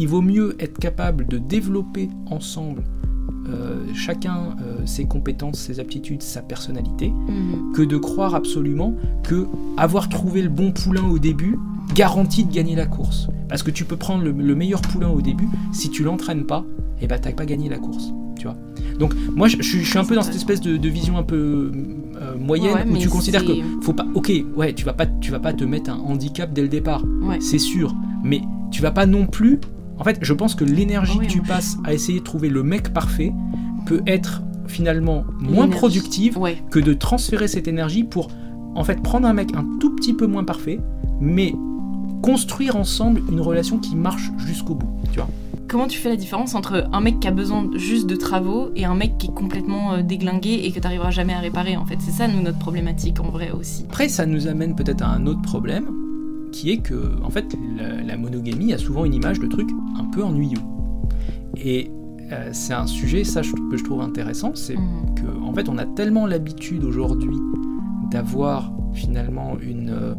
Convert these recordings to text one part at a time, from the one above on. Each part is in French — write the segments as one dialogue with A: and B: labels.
A: il vaut mieux être capable de développer ensemble euh, chacun euh, ses compétences, ses aptitudes, sa personnalité,
B: Mhm.
A: que de croire absolument que avoir trouvé le bon poulain au début garantit de gagner la course. Parce que tu peux prendre le, le meilleur poulain au début, si tu l'entraînes pas, et ben t'as pas gagné la course. Tu vois. Donc moi je, je suis- je suis un peu dans cette espèce de, de vision un peu euh, moyenne
B: Ouais,
A: où tu considères que faut pas. Ok, ouais, tu vas pas, tu vas pas te mettre un handicap dès le départ
B: Ouais.
A: c'est sûr. Mais tu vas pas non plus. En fait, je pense que l'énergie
B: oui,
A: que tu passes à essayer de trouver le mec parfait peut être finalement moins productive
B: Ouais.
A: que de transférer cette énergie pour en fait prendre un mec un tout petit peu moins parfait, mais construire ensemble une relation qui marche jusqu'au bout. Tu vois.
B: Comment tu fais la différence entre un mec qui a besoin juste de travaux et un mec qui est complètement euh, déglingué et que t'arriveras jamais à réparer en fait? C'est ça nous notre problématique en vrai aussi.
A: Après, ça nous amène peut-être à un autre problème, qui est que, en fait, la, la monogamie a souvent une image de truc un peu ennuyeux. Et euh, c'est un sujet, ça, je- que je trouve intéressant, c'est
B: Mhm.
A: que, en fait, on a tellement l'habitude aujourd'hui d'avoir finalement une, euh,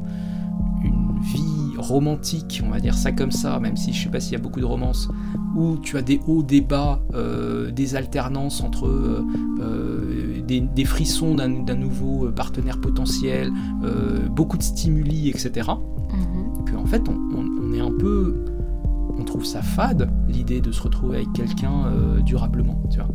A: une vie romantique, on va dire ça comme ça, même si je sais pas s'il y a beaucoup de romances, où tu as des hauts, des bas, euh, des alternances entre euh, des, des frissons d'un nouveau partenaire potentiel, euh, beaucoup de stimuli, etc. En fait, on est un peu, on trouve ça fade l'idée de se retrouver avec quelqu'un euh, durablement, tu vois.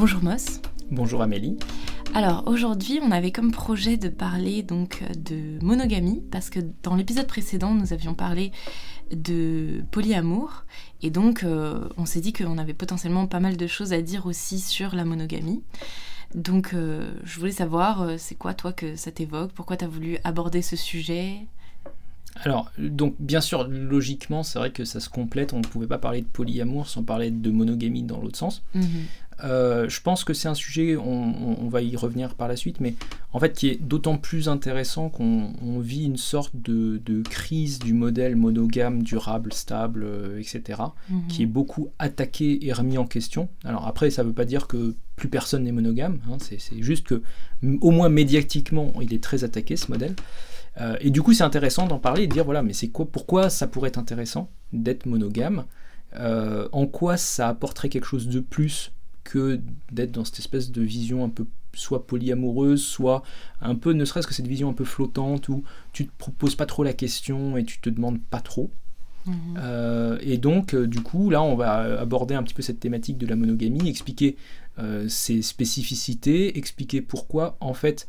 B: Bonjour Moss.
A: Bonjour Amélie.
B: Alors aujourd'hui, on avait comme projet de parler donc de monogamie parce que dans l'épisode précédent, nous avions parlé de polyamour et donc euh, on s'est dit qu'on avait potentiellement pas mal de choses à dire aussi sur la monogamie. Donc euh, je voulais savoir, euh, c'est quoi toi que ça t'évoque? Pourquoi t'as voulu aborder ce sujet?
A: Alors, donc bien sûr, logiquement, c'est vrai que ça se complète. On ne pouvait pas parler de polyamour sans parler de monogamie dans l'autre sens.
B: Mhm.
A: Euh, je pense que c'est un sujet, on, on- on va y revenir par la suite, mais en fait qui est d'autant plus intéressant qu'on on vit une sorte de, de crise du modèle monogame, durable, stable, euh, etc.,
B: Mhm.
A: qui est beaucoup attaqué et remis en question. Alors après, ça ne veut pas dire que plus personne n'est monogame, hein, c'est juste que, au moins médiatiquement, il est très attaqué ce modèle. Euh, et du coup, c'est intéressant d'en parler et de dire voilà, mais c'est quoi, pourquoi ça pourrait être intéressant d'être monogame? En quoi ça apporterait quelque chose de plus que d'être dans cette espèce de vision un peu soit polyamoureuse, soit un peu, ne serait-ce que cette vision un peu flottante où tu te proposes pas trop la question et tu te demandes pas trop.
B: Mhm.
A: Euh, et donc, euh, du coup, là, on va aborder un petit peu cette thématique de la monogamie, expliquer euh, ses spécificités, expliquer pourquoi, en fait,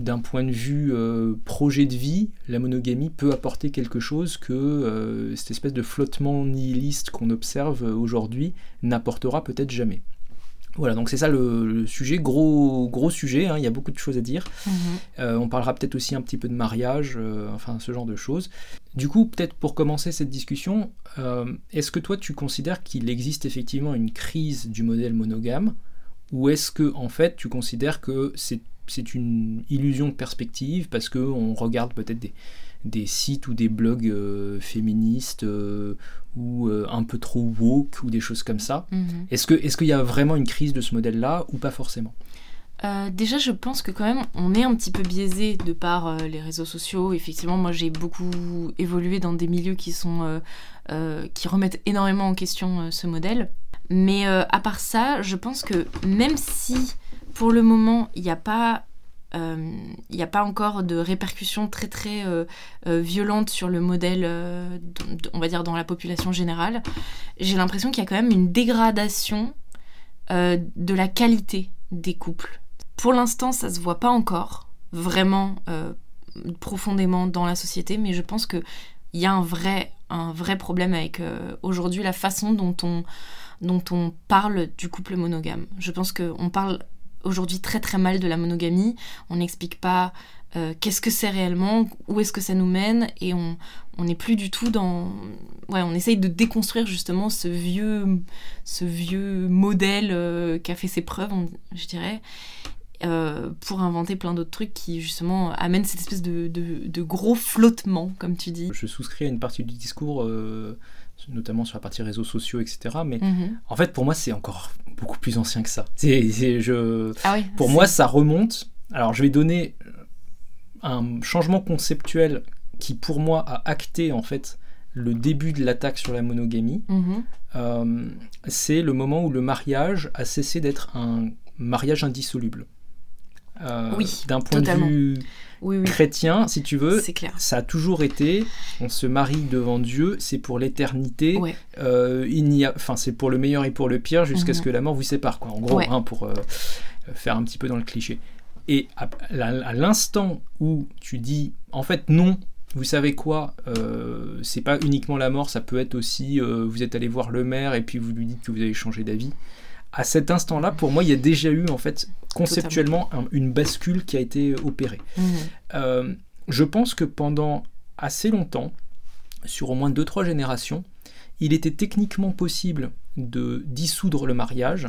A: d'un point de vue euh, projet de vie, la monogamie peut apporter quelque chose que euh, cette espèce de flottement nihiliste qu'on observe aujourd'hui n'apportera peut-être jamais. Voilà, donc c'est ça le, le sujet, gros, gros sujet, hein, il y a beaucoup de choses à dire.
B: Mhm.
A: Euh, on parlera peut-être aussi un petit peu de mariage, enfin ce genre de choses. Du coup, peut-être pour commencer cette discussion, est-ce que toi tu considères qu'il existe effectivement une crise du modèle monogame? Ou est-ce que en fait tu considères que c'est c'est une illusion de perspective parce que on regarde peut-être des, des sites ou des blogs euh, féministes euh, ou euh, un peu trop woke ou des choses comme ça.
B: Mhm.
A: Est-ce qu'il y a vraiment une crise de ce modèle-là ou pas forcément?
B: Déjà, je pense que quand même, on est un petit peu biaisé de par les réseaux sociaux. Effectivement, moi, j'ai beaucoup évolué dans des milieux qui sont qui remettent énormément en question ce modèle. Mais à part ça, je pense que même si pour le moment il n'y a pas euh, il n'y a pas encore de répercussions très très euh, euh, violentes sur le modèle, on va dire dans la population générale. J'ai l'impression qu'il y a quand même une dégradation de la qualité des couples. Pour l'instant, ça se voit pas encore vraiment profondément dans la société, mais je pense qu'il y a un vrai, un vrai problème avec aujourd'hui la façon dont on, dont on parle du couple monogame. Je pense qu'on parle aujourd'hui très très mal de la monogamie, on n'explique pas euh, qu'est-ce que c'est réellement, où est-ce que ça nous mène, et on n'est plus du tout dans... Ouais, on essaye de déconstruire justement ce vieux, ce vieux modèle euh, qui a fait ses preuves, je dirais. euh, pour inventer plein d'autres trucs qui justement amènent cette espèce de, de, gros flottement, comme tu dis.
A: Je souscris à une partie du discours, notamment sur la partie réseaux sociaux, etc. Mais mm-hmm. en fait, pour moi, c'est encore beaucoup plus ancien que ça. C'est, je,
B: ah oui,
A: pour moi, ça remonte. Alors, je vais donner un changement conceptuel qui, pour moi, a acté en fait le début de l'attaque sur la monogamie.
B: Mm-hmm.
A: Euh, c'est le moment où le mariage a cessé d'être un mariage indissoluble.
B: Euh, oui,
A: d'un point
B: totalement.
A: de vue
B: oui, oui.
A: chrétien, si tu veux,
B: C'est clair.
A: ça a toujours été, on se marie devant Dieu, c'est pour l'éternité,
B: Ouais.
A: euh, il n'y a, enfin c'est pour le meilleur et pour le pire jusqu'à ce
B: Mhm.
A: que la mort vous sépare, quoi. En gros,
B: Ouais.
A: hein, pour euh, faire un petit peu dans le cliché. Et à, à- à l'instant où tu dis, en fait non, vous savez quoi, euh, c'est pas uniquement la mort, ça peut être aussi, euh, vous êtes allé voir le maire et puis vous lui dites que vous avez changé d'avis. À cet instant-là, pour moi, il y a déjà eu en fait conceptuellement un- une bascule qui a été opérée.
B: Mhm.
A: Euh, je pense que pendant assez longtemps, sur au moins 2-3 générations, il était techniquement possible de dissoudre le mariage,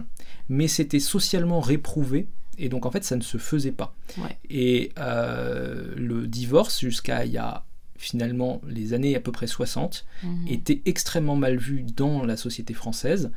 A: mais c'était socialement réprouvé, et donc en fait ça ne se faisait pas.
B: Ouais.
A: Et euh, le divorce, jusqu'à il y a finalement les années à peu près 60,
B: Mhm.
A: était extrêmement mal vu dans la société française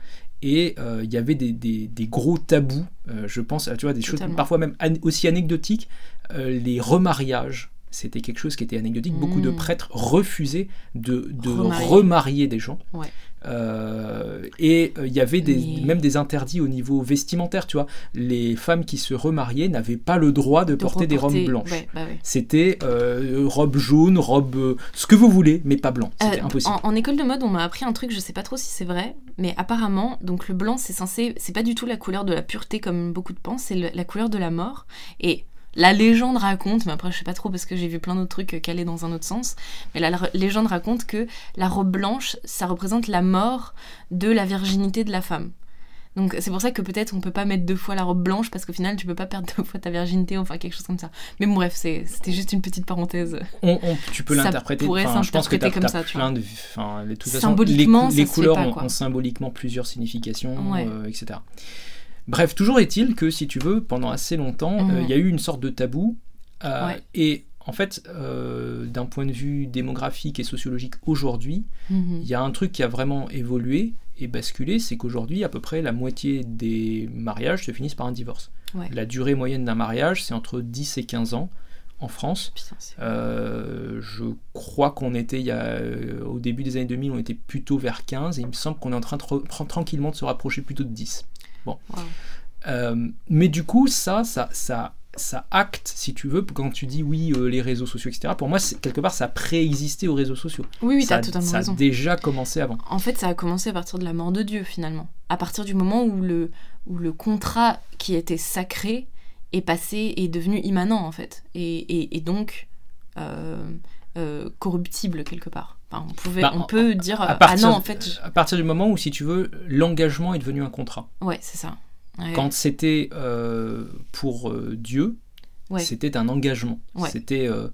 A: et euh, il y avait des, des- des gros tabous, euh, je pense, tu vois, des choses parfois même an- aussi anecdotiques, euh, les remariages. C'était quelque chose qui était anecdotique. Beaucoup de
B: Mm.
A: prêtres refusaient de, de
B: Remarier.
A: remarier des gens.
B: Ouais.
A: Euh, et euh, il y avait des,
B: Mais-
A: même des interdits au niveau vestimentaire, tu vois. Les femmes qui se remariaient n'avaient pas le droit de,
B: De
A: porter des robes blanches.
B: ouais, bah ouais.
A: C'était euh, robe jaune, robe ce que vous voulez, mais pas blanc. C'était impossible.
B: En, en école de mode, on m'a appris un truc, je sais pas trop si c'est vrai, mais apparemment, donc le blanc, c'est censé, c'est pas du tout la couleur de la pureté comme beaucoup de pensent, c'est la couleur de la mort. Et la légende raconte, mais après je sais pas trop parce que j'ai vu plein d'autres trucs calés dans un autre sens, mais la, légende raconte que la robe blanche, ça représente la mort de la virginité de la femme. Donc c'est pour ça que peut-être on peut pas mettre deux fois la robe blanche parce qu'au final tu peux pas perdre deux fois ta virginité, enfin quelque chose comme ça. Mais bon, bref, c'était juste une petite parenthèse.
A: On- on- tu peux
B: ça
A: l'interpréter. je pense que t'as-
B: comme ça, tu
A: plein de. Façon, les, les couleurs
B: pas,
A: ont- symboliquement plusieurs significations,
B: Ouais.
A: euh, etc. Bref, toujours est-il que si tu veux, pendant assez longtemps, euh, il
B: Mhm.
A: y a eu une sorte de tabou. euh,
B: Ouais.
A: Et en fait, euh, d'un point de vue démographique et sociologique aujourd'hui,
B: Mhm.
A: il y a un truc qui a vraiment évolué et basculé, c'est qu'aujourd'hui, à peu près la moitié des mariages se finissent par un divorce.
B: Ouais.
A: La durée moyenne d'un mariage, c'est entre 10 et 15 ans en France.
B: Putain,
A: Euh, je crois qu'on était, il y a, au début des années 2000, on était plutôt vers 15, et il me semble qu'on est en train de tranquillement de se rapprocher plutôt de 10.
B: Waouh.
A: Euh, mais du coup, ça, ça, ça, ça acte, si tu veux, quand tu dis oui, euh, les réseaux sociaux, etc. Pour moi, quelque part, ça préexistait aux réseaux sociaux.
B: Oui, oui,
A: ça,
B: t'as totalement
A: ça
B: raison.
A: a déjà commencé avant.
B: En fait, ça a commencé à partir de la mort de Dieu, finalement. À partir du moment où le, où le contrat qui était sacré est passé, est devenu immanent, en fait. Et, et, et donc euh, corruptible, quelque part. Enfin, on, pouvait,
A: Bah,
B: on peut dire,
A: À
B: euh,
A: partir,
B: ah non, en fait, je-
A: à partir du moment où, si tu veux, l'engagement est devenu un contrat.
B: ouais, c'est ça. Ouais.
A: Quand c'était euh, pour euh, Dieu,
B: Ouais.
A: c'était un engagement.
B: Ouais.
A: C'était euh,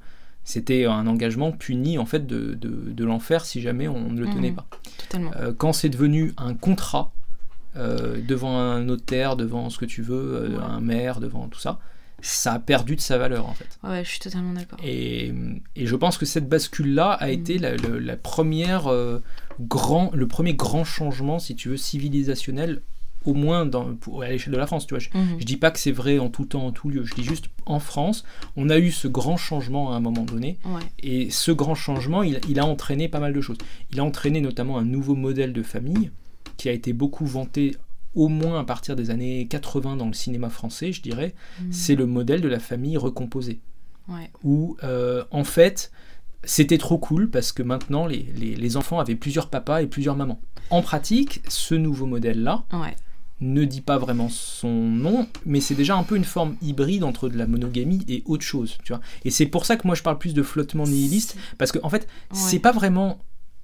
A: c'était un engagement puni en fait de, de, de l'enfer si jamais on ne le tenait
B: Mhm.
A: pas.
B: Totalement.
A: Quand c'est devenu un contrat devant un notaire, devant ce que tu veux, un maire, devant tout ça, ça a perdu de sa valeur en fait.
B: Ouais, je suis totalement d'accord.
A: Et, et je pense que cette bascule-là a
B: Mhm.
A: été la, première euh, grand, le premier grand changement, si tu veux, civilisationnel, au moins dans, pour- à l'échelle de la France. Tu vois, je,
B: Mhm.
A: je dis pas que c'est vrai en tout temps, en tout lieu. Je dis juste en France, on a eu ce grand changement à un moment donné.
B: Ouais.
A: Et ce grand changement, il, il a entraîné pas mal de choses. Il a entraîné notamment un nouveau modèle de famille qui a été beaucoup vanté au moins à partir des années 80 dans le cinéma français, je dirais.
B: Mhm.
A: C'est le modèle de la famille recomposée.
B: Ouais.
A: Où, euh, en fait, c'était trop cool parce que maintenant, les, les- les enfants avaient plusieurs papas et plusieurs mamans. En pratique, ce nouveau modèle-là,
B: Ouais.
A: ne dit pas vraiment son nom, mais c'est déjà un peu une forme hybride entre de la monogamie et autre chose, tu vois. Et c'est pour ça que moi je parle plus de flottement nihiliste, parce qu'en en fait, c'est pas vraiment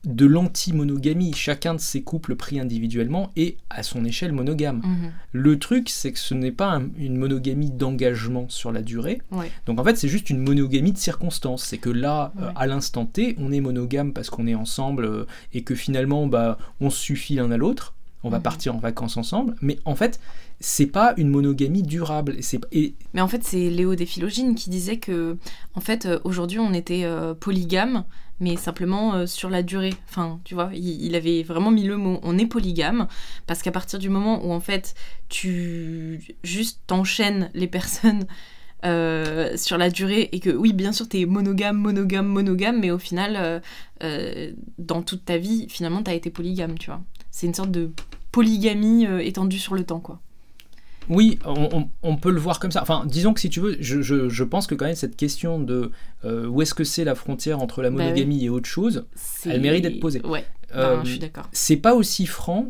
A: de l'anti-monogamie. Chacun de ces couples pris individuellement est à son échelle monogame.
B: Mhm.
A: Le truc, c'est que ce n'est pas un- une monogamie d'engagement sur la durée.
B: Ouais.
A: Donc en fait, c'est juste une monogamie de circonstances. C'est que là, euh, à l'instant T, on est monogame parce qu'on est ensemble euh, et que finalement, bah, on suffit l'un à l'autre. on va
B: Mhm.
A: partir en vacances ensemble, mais en fait, c'est pas une monogamie durable. Et
B: Mais en fait, c'est Léo Desphilogine qui disait que, en fait, euh, aujourd'hui, on était euh, polygame, mais simplement euh, sur la durée. Enfin, tu vois, il, avait vraiment mis le mot on est polygame, parce qu'à partir du moment où, en fait, tu juste t'enchaînes les personnes sur la durée, et que, oui, bien sûr, t'es monogame, monogame, monogame, mais au final, dans toute ta vie, finalement, t'as été polygame, tu vois. C'est une sorte de polygamie étendue sur le temps, quoi.
A: Oui, on, on- on peut le voir comme ça. Enfin, disons que si tu veux, je, je- je pense que quand même cette question de euh, où est-ce que c'est la frontière entre la
B: Bah oui.
A: monogamie et autre chose, Elle mérite d'être posée.
B: Ouais,
A: euh,
B: ben, je suis d'accord.
A: c'est pas aussi franc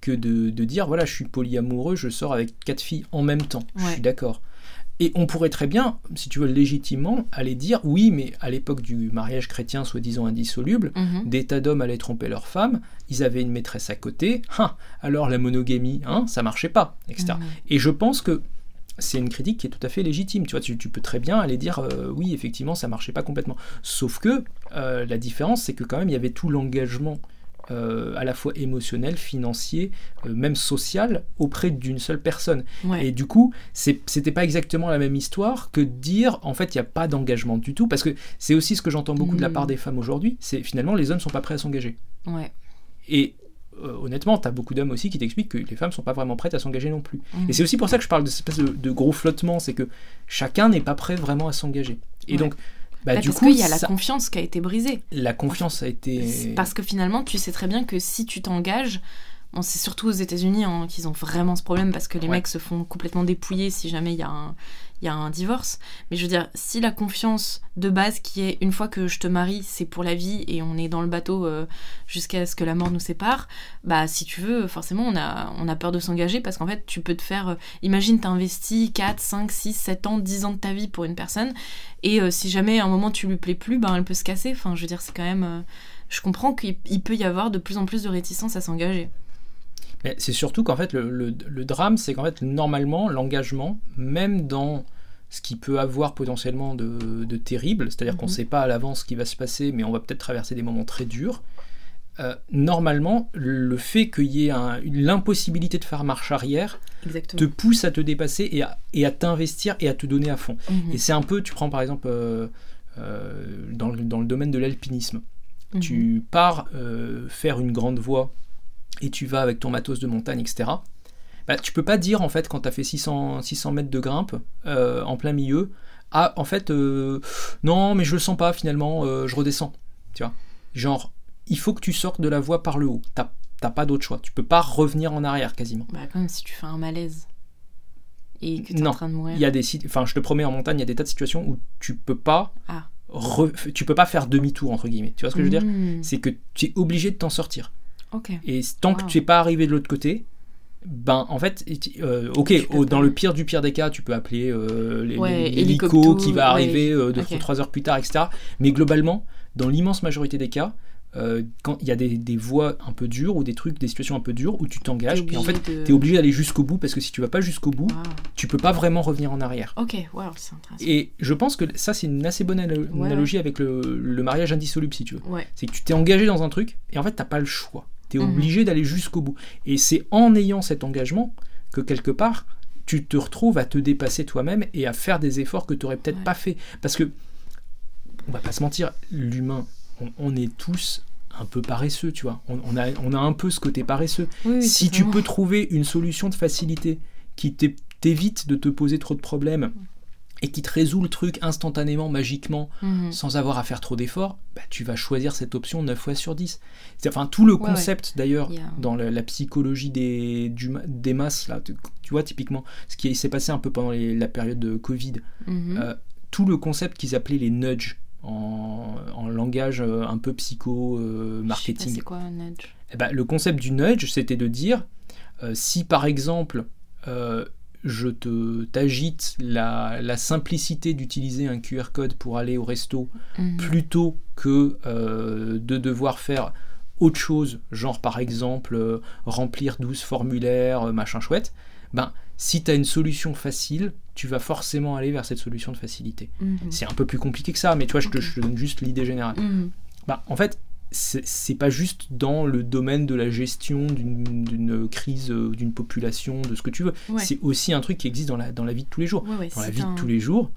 A: que de, de dire voilà, je suis polyamoureux, je sors avec quatre filles en même temps. Je suis d'accord. Et on pourrait très bien, si tu veux légitimement, aller dire oui, mais à l'époque du mariage chrétien soi-disant indissoluble,
B: Mhm.
A: des tas d'hommes allaient tromper leurs femmes, ils avaient une maîtresse à côté, hein, alors la monogamie, hein, ça marchait pas, etc.
B: Mhm.
A: Et je pense que c'est une critique qui est tout à fait légitime. Tu vois, tu, tu peux très bien aller dire euh, oui, effectivement, ça marchait pas complètement. Sauf que euh, la différence, c'est que quand même, il y avait tout l'engagement euh, à la fois émotionnel, financier, euh, même social, auprès d'une seule personne.
B: Ouais.
A: Et du coup, c'était pas exactement la même histoire que de dire en fait il n'y a pas d'engagement du tout, parce que c'est aussi ce que j'entends beaucoup de la
B: Mm.
A: part des femmes aujourd'hui, c'est finalement les hommes sont pas prêts à s'engager.
B: Ouais.
A: Et euh, honnêtement, tu as beaucoup d'hommes aussi qui t'expliquent que les femmes sont pas vraiment prêtes à s'engager non plus.
B: Mhm.
A: Et c'est aussi pour ça que je parle de cette espèce de, de gros flottement, c'est que chacun n'est pas prêt vraiment à s'engager. Et
B: Ouais.
A: donc, bah,
B: Bah,
A: du
B: parce
A: coup,
B: qu'il y a la
A: ça-
B: confiance qui a été brisée.
A: la confiance a été.
B: Parce que finalement, tu sais très bien que si tu t'engages, bon, c'est surtout aux États-Unis hein, qu'ils ont vraiment ce problème parce que les
A: Ouais.
B: mecs se font complètement dépouiller si jamais il y, a un- il y a un divorce. Mais je veux dire, si la confiance de base qui est une fois que je te marie, c'est pour la vie et on est dans le bateau euh, jusqu'à ce que la mort nous sépare, bah si tu veux, forcément, on a, peur de s'engager parce qu'en fait, tu peux te faire. euh, imagine, t'as investi 4, 5, 6, 7 ans, 10 ans de ta vie pour une personne et euh, si jamais à un moment tu lui plais plus, ben elle peut se casser. Enfin, je veux dire, c'est quand je comprends qu'il il peut y avoir de plus en plus de réticence à s'engager.
A: Mais c'est surtout qu'en fait, le, le- le drame, c'est qu'en fait, normalement, l'engagement, même dans ce qui peut avoir potentiellement de, de terrible, c'est-à-dire qu'on ne
B: Mhm.
A: sait pas à l'avance ce qui va se passer, mais on va peut-être traverser des moments très durs, euh, normalement, le fait qu'il y ait un- l'impossibilité de faire marche arrière te pousse à te dépasser et à, et à t'investir et à te donner à fond.
B: Mhm.
A: Et c'est un peu, tu prends par exemple euh, euh, dans, le, dans le domaine de l'alpinisme,
B: Mhm.
A: tu pars faire une grande voie et tu vas avec ton matos de montagne, etc. Bah, tu peux pas dire en fait quand tu as fait 600, 600 mètres de grimpe euh, en plein milieu, ah en fait euh, non mais je le sens pas finalement, euh, je redescends. Tu vois, genre il faut que tu sortes de la voie par le haut. T'as pas d'autre choix. Tu peux pas revenir en arrière quasiment.
B: Bah, comme si tu fais un malaise et que tu es
A: Non,
B: en train de mourir.
A: Il y a des sites, enfin je te promets en montagne il y a des tas de situations où tu peux pas,
B: Ah.
A: re- tu peux pas faire demi-tour entre guillemets. Tu vois ce que je veux dire?
B: Mhm.
A: C'est que tu es obligé de t'en sortir. Et tant que tu n'es pas arrivé de l'autre côté, ben en fait, euh, ok, dans le pire du pire des cas, tu peux appeler euh,
B: Ouais,
A: l'hélico qui va
B: ouais,
A: arriver euh, deux,
B: ok.
A: trois heures plus tard, etc. Mais globalement, dans l'immense majorité des cas, euh, quand il y a des, des voies un peu dures ou des trucs, des situations un peu dures où tu t'engages, et en fait,
B: de-
A: tu es obligé d'aller jusqu'au bout parce que si tu vas pas jusqu'au bout,
B: Wow.
A: tu peux pas vraiment revenir en arrière.
B: Ok, wow, c'est intéressant.
A: Et je pense que ça, c'est une assez bonne
B: Ouais.
A: analogie avec le, le mariage indissoluble, si tu veux.
B: Ouais.
A: C'est que tu t'es engagé dans un truc et en fait, t'as pas le choix. Tu es
B: Mhm.
A: obligé d'aller jusqu'au bout. Et c'est en ayant cet engagement que quelque part, tu te retrouves à te dépasser toi-même et à faire des efforts que tu n'aurais peut-être
B: Ouais.
A: pas fait. Parce que, on va pas se mentir, l'humain, on, on est tous un peu paresseux, tu vois. On, on a, on a un peu ce côté paresseux.
B: Oui,
A: si tu peux trouver une solution de facilité qui t'é- t'évite de te poser trop de problèmes et qui te résout le truc instantanément, magiquement,
B: Mhm.
A: sans avoir à faire trop d'efforts, bah, tu vas choisir cette option 9 fois sur 10. C'est, enfin, tout le
B: Ouais,
A: concept d'ailleurs dans la, la psychologie des, du ma- des masses, là, tu, tu vois typiquement ce qui s'est passé un peu pendant les- la période de Covid,
B: Mhm.
A: euh, tout le concept qu'ils appelaient les nudges en, en langage euh, un peu psycho euh.
B: C'est quoi un nudge?
A: Eh ben, le concept du nudge, c'était de dire euh, si par exemple je te t'agite la, la simplicité d'utiliser un QR code pour aller au resto
B: Mhm.
A: plutôt que euh, de devoir faire autre chose, genre par exemple euh, remplir 12 formulaires, machin chouette, ben si tu as une solution facile, tu vas forcément aller vers cette solution de facilité.
B: Mhm.
A: C'est un peu plus compliqué que ça, mais tu vois, je te,
B: Ok.
A: je te donne juste l'idée générale.
B: Mhm.
A: Bah, en fait, c'est pas juste dans le domaine de la gestion d'une crise, euh, d'une population, de ce que tu veux. C'est aussi un truc qui existe dans la, dans la vie de tous les jours. dans la vie de tous les jours,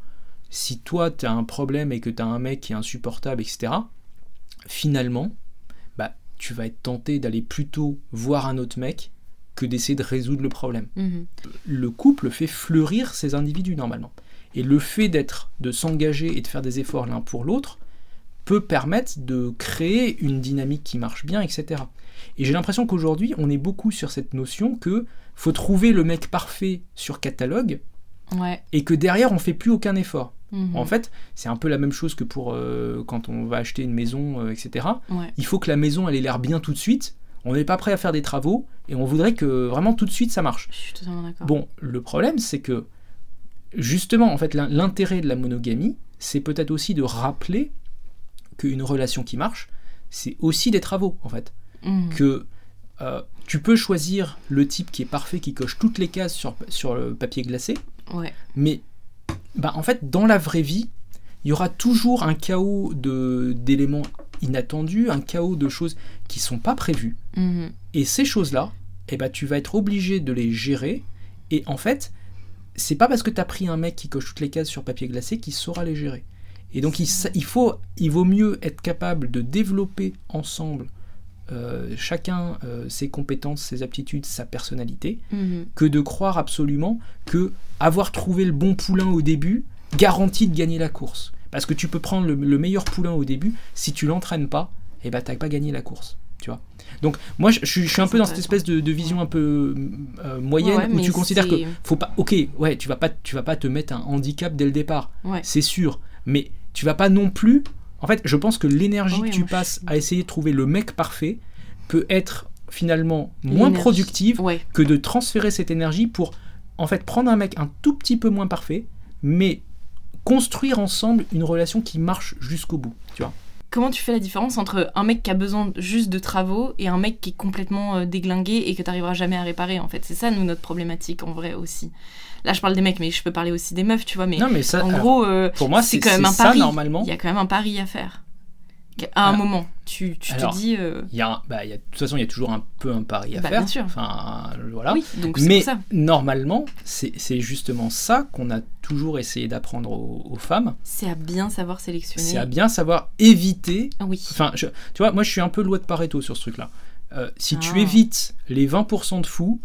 A: si toi tu as un problème et que tu as un mec qui est insupportable, etc., finalement, bah, tu vas être tenté d'aller plutôt voir un autre mec que d'essayer de résoudre le problème. Mhm. Le couple fait fleurir ces individus normalement. Et le fait d'être, de s'engager et de faire des efforts l'un pour l'autre, peut permettre de créer une dynamique qui marche bien, etc. Et j'ai l'impression qu'aujourd'hui, on est beaucoup sur cette notion que faut trouver le mec parfait sur catalogue, et que derrière, on fait plus aucun effort. Mhm. En fait, c'est un peu la même chose que pour euh, quand on va acheter une maison, euh, etc. Il faut que la maison, elle ait l'air bien tout de suite. On n'est pas prêt à faire des travaux, et on voudrait que vraiment tout de suite ça marche.
B: Je suis totalement d'accord.
A: Bon, le problème, c'est que justement, en fait, l'intérêt de la monogamie, c'est peut-être aussi de rappeler qu'une relation qui marche, c'est aussi des travaux, en fait. Mm. Que euh, tu peux choisir le type qui est parfait, qui coche toutes les cases sur, sur le papier glacé, mais bah, en fait, dans la vraie vie, il y aura toujours un chaos d'éléments inattendus, un chaos de choses qui sont pas prévues. Mm-hmm. Et ces choses-là, eh ben, tu vas être obligé de les gérer. Et en fait, c'est pas parce que tu as pris un mec qui coche toutes les cases sur papier glacé qu'il saura les gérer. Et donc il, il, faut, il vaut mieux être capable de développer ensemble euh, chacun euh, ses compétences, ses aptitudes, sa personnalité, mhm. que de croire absolument que avoir trouvé le bon poulain au début garantit de gagner la course. Parce que tu peux prendre le, meilleur poulain au début, si tu l'entraînes pas, et eh ben t'as pas gagné la course. Tu vois. Donc moi je, je, suis un peu dans cette espèce de, vision un peu euh, moyenne où tu considères que faut pas. Ok, ouais, tu vas pas, tu vas pas te mettre un handicap dès le départ, c'est sûr. Mais tu vas pas non plus. En fait, je pense que l'énergie que tu passes à essayer de trouver le mec parfait peut être finalement moins productive que de transférer cette énergie pour en fait prendre un mec un tout petit peu moins parfait, mais construire ensemble une relation qui marche jusqu'au bout, tu vois.
B: Comment tu fais la différence entre un mec qui a besoin juste de travaux et un mec qui est complètement euh, déglingué et que tu n'arriveras jamais à réparer en fait? C'est ça nous notre problématique en vrai aussi. Là, je parle des mecs, mais je peux parler aussi des meufs, tu vois. Mais,
A: mais ça,
B: en gros, euh,
A: pour moi, c'est quand même un pari. normalement.
B: Il y a quand même un pari à faire. À un moment, tu, tu te dis.
A: Euh, y a, bah, y a, de toute façon, il y a toujours un peu un pari à
B: bah,
A: faire.
B: Bien sûr.
A: Enfin, voilà.
B: Oui, donc
A: mais
B: ça.
A: normalement, c'est justement ça qu'on a toujours essayé d'apprendre aux, femmes.
B: C'est à bien savoir sélectionner.
A: C'est à bien savoir éviter.
B: Oui.
A: Enfin, tu vois, moi, je suis un peu loi de Pareto sur ce truc-là. Euh, si tu ah. évites les 20% de fous,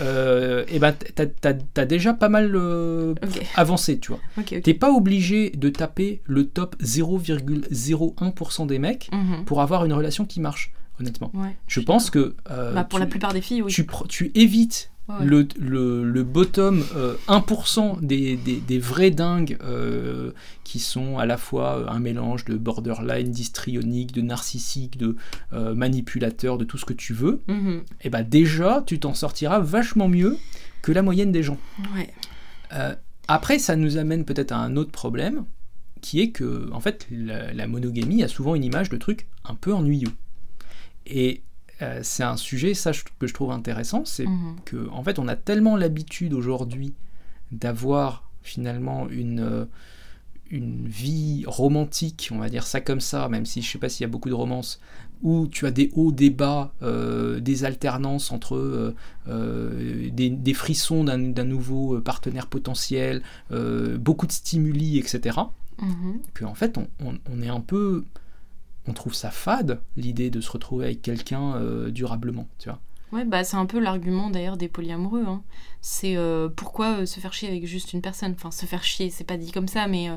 A: euh, et ben t'as as, déjà pas mal euh, avancé, tu vois. T'es pas obligé de taper le top 0,01% des mecs mhm. pour avoir une relation qui marche, honnêtement. je pense que.
B: Euh, bah, pour la plupart des filles, oui.
A: Tu, tu évites le, le, le, bottom 1% euh, des, des, des, vrais dingues euh, qui sont à la fois euh, un mélange de borderline, d'histrionique, de narcissique, de manipulateur, de tout ce que tu veux, mm-hmm. et eh bah ben, déjà tu t'en sortiras vachement mieux que la moyenne des gens. après, ça nous amène peut-être à un autre problème qui est que en fait la, la monogamie a souvent une image de truc un peu ennuyeux. Et euh, c'est un sujet, ça, que je trouve intéressant, c'est mhm. que en fait, on a tellement l'habitude aujourd'hui d'avoir finalement une, euh, une vie romantique, on va dire ça comme ça, même si je sais pas s'il y a beaucoup de romances, où tu as des hauts, des bas, euh, des alternances entre des, frissons d'un nouveau partenaire potentiel, beaucoup de stimuli, etc. Mhm. Que en fait, on est un peu on trouve ça fade, l'idée de se retrouver avec quelqu'un euh, durablement, tu vois.
B: Ouais, bah c'est un peu l'argument d'ailleurs des polyamoureux. Hein. C'est euh, pourquoi euh, se faire chier avec juste une personne? Enfin, se faire chier, c'est pas dit comme ça, mais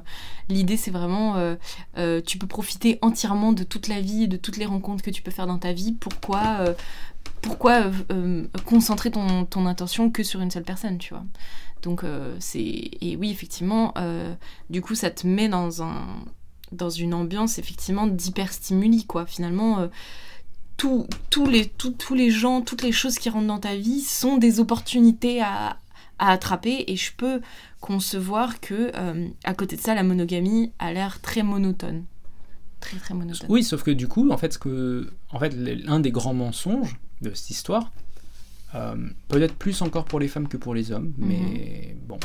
B: l'idée c'est vraiment tu peux profiter entièrement de toute la vie, de toutes les rencontres que tu peux faire dans ta vie. Pourquoi, pourquoi concentrer ton, intention que sur une seule personne, tu vois? Donc c'est et oui effectivement, du coup ça te met dans un dans une ambiance effectivement d'hyperstimuli, quoi. Finalement, euh, tous les, tous les gens, toutes les choses qui rentrent dans ta vie sont des opportunités à, à attraper et je peux concevoir que euh, à côté de ça la monogamie a l'air très monotone très très monotone
A: oui sauf que du coup en fait que en fait l'un des grands mensonges de cette histoire euh, peut-être plus encore pour les femmes que pour les hommes mais mhm. bon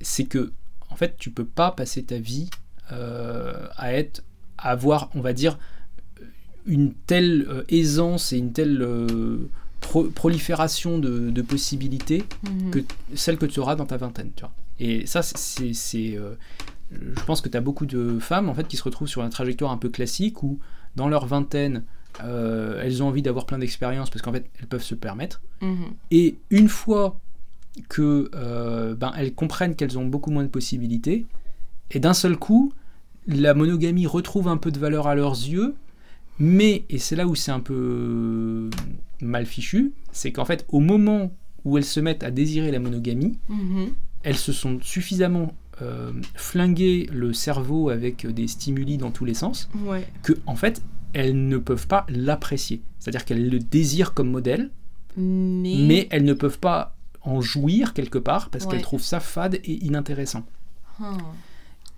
A: c'est que en fait tu peux pas passer ta vie à être, à avoir, on va dire, une telle euh, aisance et une telle euh, pro- prolifération de, de possibilités
B: Mhm.
A: que celle que tu auras dans ta vingtaine. Tu vois. Et ça, c'est. euh, je pense que tu as beaucoup de femmes en fait, qui se retrouvent sur une trajectoire un peu classique où, dans leur vingtaine, euh, elles ont envie d'avoir plein d'expériences parce qu'en fait, elles peuvent se permettre.
B: Mhm.
A: Et une fois que euh, ben, elles comprennent qu'elles ont beaucoup moins de possibilités, et d'un seul coup, la monogamie retrouve un peu de valeur à leurs yeux, mais, et c'est là où c'est un peu mal fichu, c'est qu'en fait, au moment où elles se mettent à désirer la monogamie,
B: Mhm.
A: elles se sont suffisamment euh, flinguées le cerveau avec des stimuli dans tous les sens,
B: Ouais.
A: que en fait, elles ne peuvent pas l'apprécier. C'est-à-dire qu'elles le désirent comme modèle,
B: Mais.
A: mais elles ne peuvent pas en jouir quelque part parce
B: Ouais.
A: qu'elles trouvent ça fade et inintéressant.
B: Ah.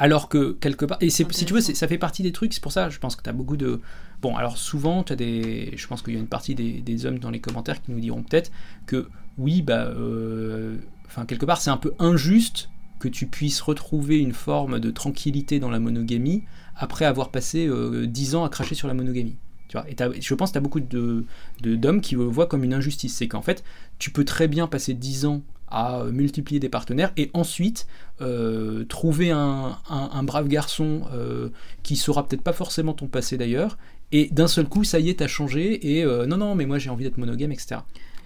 A: Alors que quelque part, et si tu veux, ça fait partie des trucs, c'est pour ça, je pense que tu as beaucoup de... Bon, alors souvent, as des... Je pense qu'il y a une partie des, des hommes dans les commentaires qui nous diront peut-être que oui, bah... euh, Enfin, quelque part, c'est un peu injuste que tu puisses retrouver une forme de tranquillité dans la monogamie après avoir passé euh, 10 ans à cracher sur la monogamie. Tu vois, et je pense que tu as beaucoup de, de- d'hommes qui le voient comme une injustice. C'est qu'en fait, tu peux très bien passer 10 ans à multiplier des partenaires et ensuite euh, trouver un, brave garçon euh, qui saura peut-être pas forcément ton passé d'ailleurs, et d'un seul coup, ça y est, t'as changé, et euh, non, non, mais moi j'ai envie d'être monogame, etc.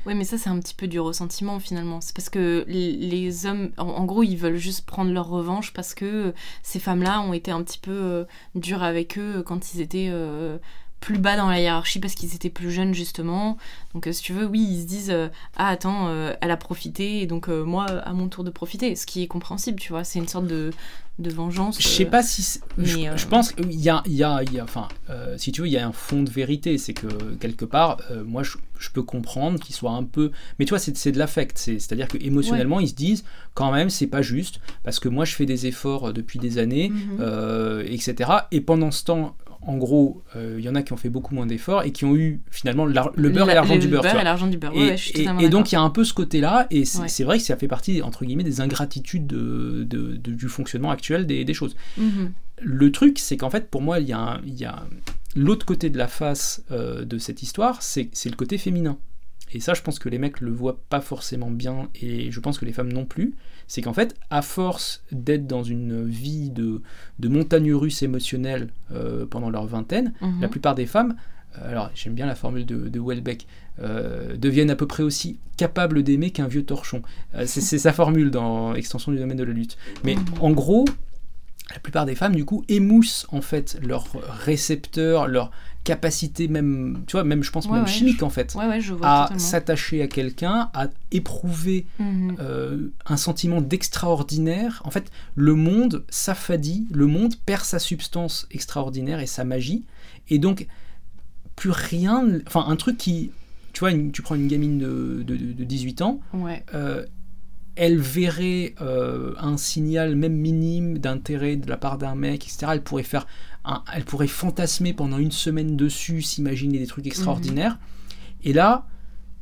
B: Ouais, mais ça, c'est un petit peu du ressentiment finalement. C'est parce que les hommes, en, gros, ils veulent juste prendre leur revanche parce que ces femmes-là ont été un petit peu euh, dures avec eux quand ils étaient plus bas dans la hiérarchie parce qu'ils étaient plus jeunes justement. Donc, euh, si tu veux, oui, ils se disent euh, Ah, attends, euh, elle a profité, et donc moi, à mon tour de profiter. Ce qui est compréhensible, tu vois. C'est une sorte de, de vengeance.
A: Je sais pas si. je,
B: euh,
A: pense qu'il y a, il y a, il y a- enfin, euh, si tu veux, il y a un fond de vérité. C'est que quelque part, euh, moi, je, je peux comprendre qu'ils soient un peu. Mais tu vois, c'est de l'affect. c'est- C'est-à-dire que émotionnellement, ils se disent, quand même, c'est pas juste, parce que moi, je fais des efforts depuis des années,
B: Mhm.
A: euh, etc. Et pendant ce temps, en gros, euh, il y en a qui ont fait beaucoup moins d'efforts et qui ont eu finalement le beurre et
B: la-
A: l'argent
B: le
A: du beurre. tu
B: beurre et l'argent du beurre.
A: Et,
B: Ouais, je suis
A: et- donc il y a un peu ce côté-là, et c'est
B: Ouais.
A: vrai que ça fait partie, entre guillemets, des ingratitudes de- de- de- du fonctionnement actuel des, des choses.
B: Mhm.
A: Le truc, c'est qu'en fait, pour moi, il y a, l'autre côté de la face euh, de cette histoire, c'est c'est le côté féminin. Et ça, je pense que les mecs le voient pas forcément bien, et je pense que les femmes non plus. C'est qu'en fait, à force d'être dans une vie de, de montagne russe émotionnelle euh, pendant leur vingtaine,
B: Mhm.
A: la plupart des femmes, euh, alors j'aime bien la formule de, de Welbeck, euh, deviennent à peu près aussi capables d'aimer qu'un vieux torchon. Euh, c'est c'est sa formule dans Extension du domaine de la lutte. Mais
B: Mhm.
A: en gros, la plupart des femmes, du coup, émoussent en fait leurs récepteurs, leur capacité même, tu vois, même je pense
B: Ouais,
A: même
B: ouais,
A: chimique en fait,
B: Ouais, ouais, je vois
A: à s'attacher à quelqu'un, à éprouver
B: Mhm.
A: euh, un sentiment d'extraordinaire. En fait, le monde s'affadit, le monde perd sa substance extraordinaire et sa magie, et donc plus rien. Enfin, un truc qui, tu vois, une- tu prends une gamine de, de- de 18 ans, euh, elle verrait euh, un signal même minime d'intérêt de la part d'un mec, etc. Elle pourrait faire, un- elle pourrait fantasmer pendant une semaine dessus, s'imaginer des trucs extraordinaires. Et là,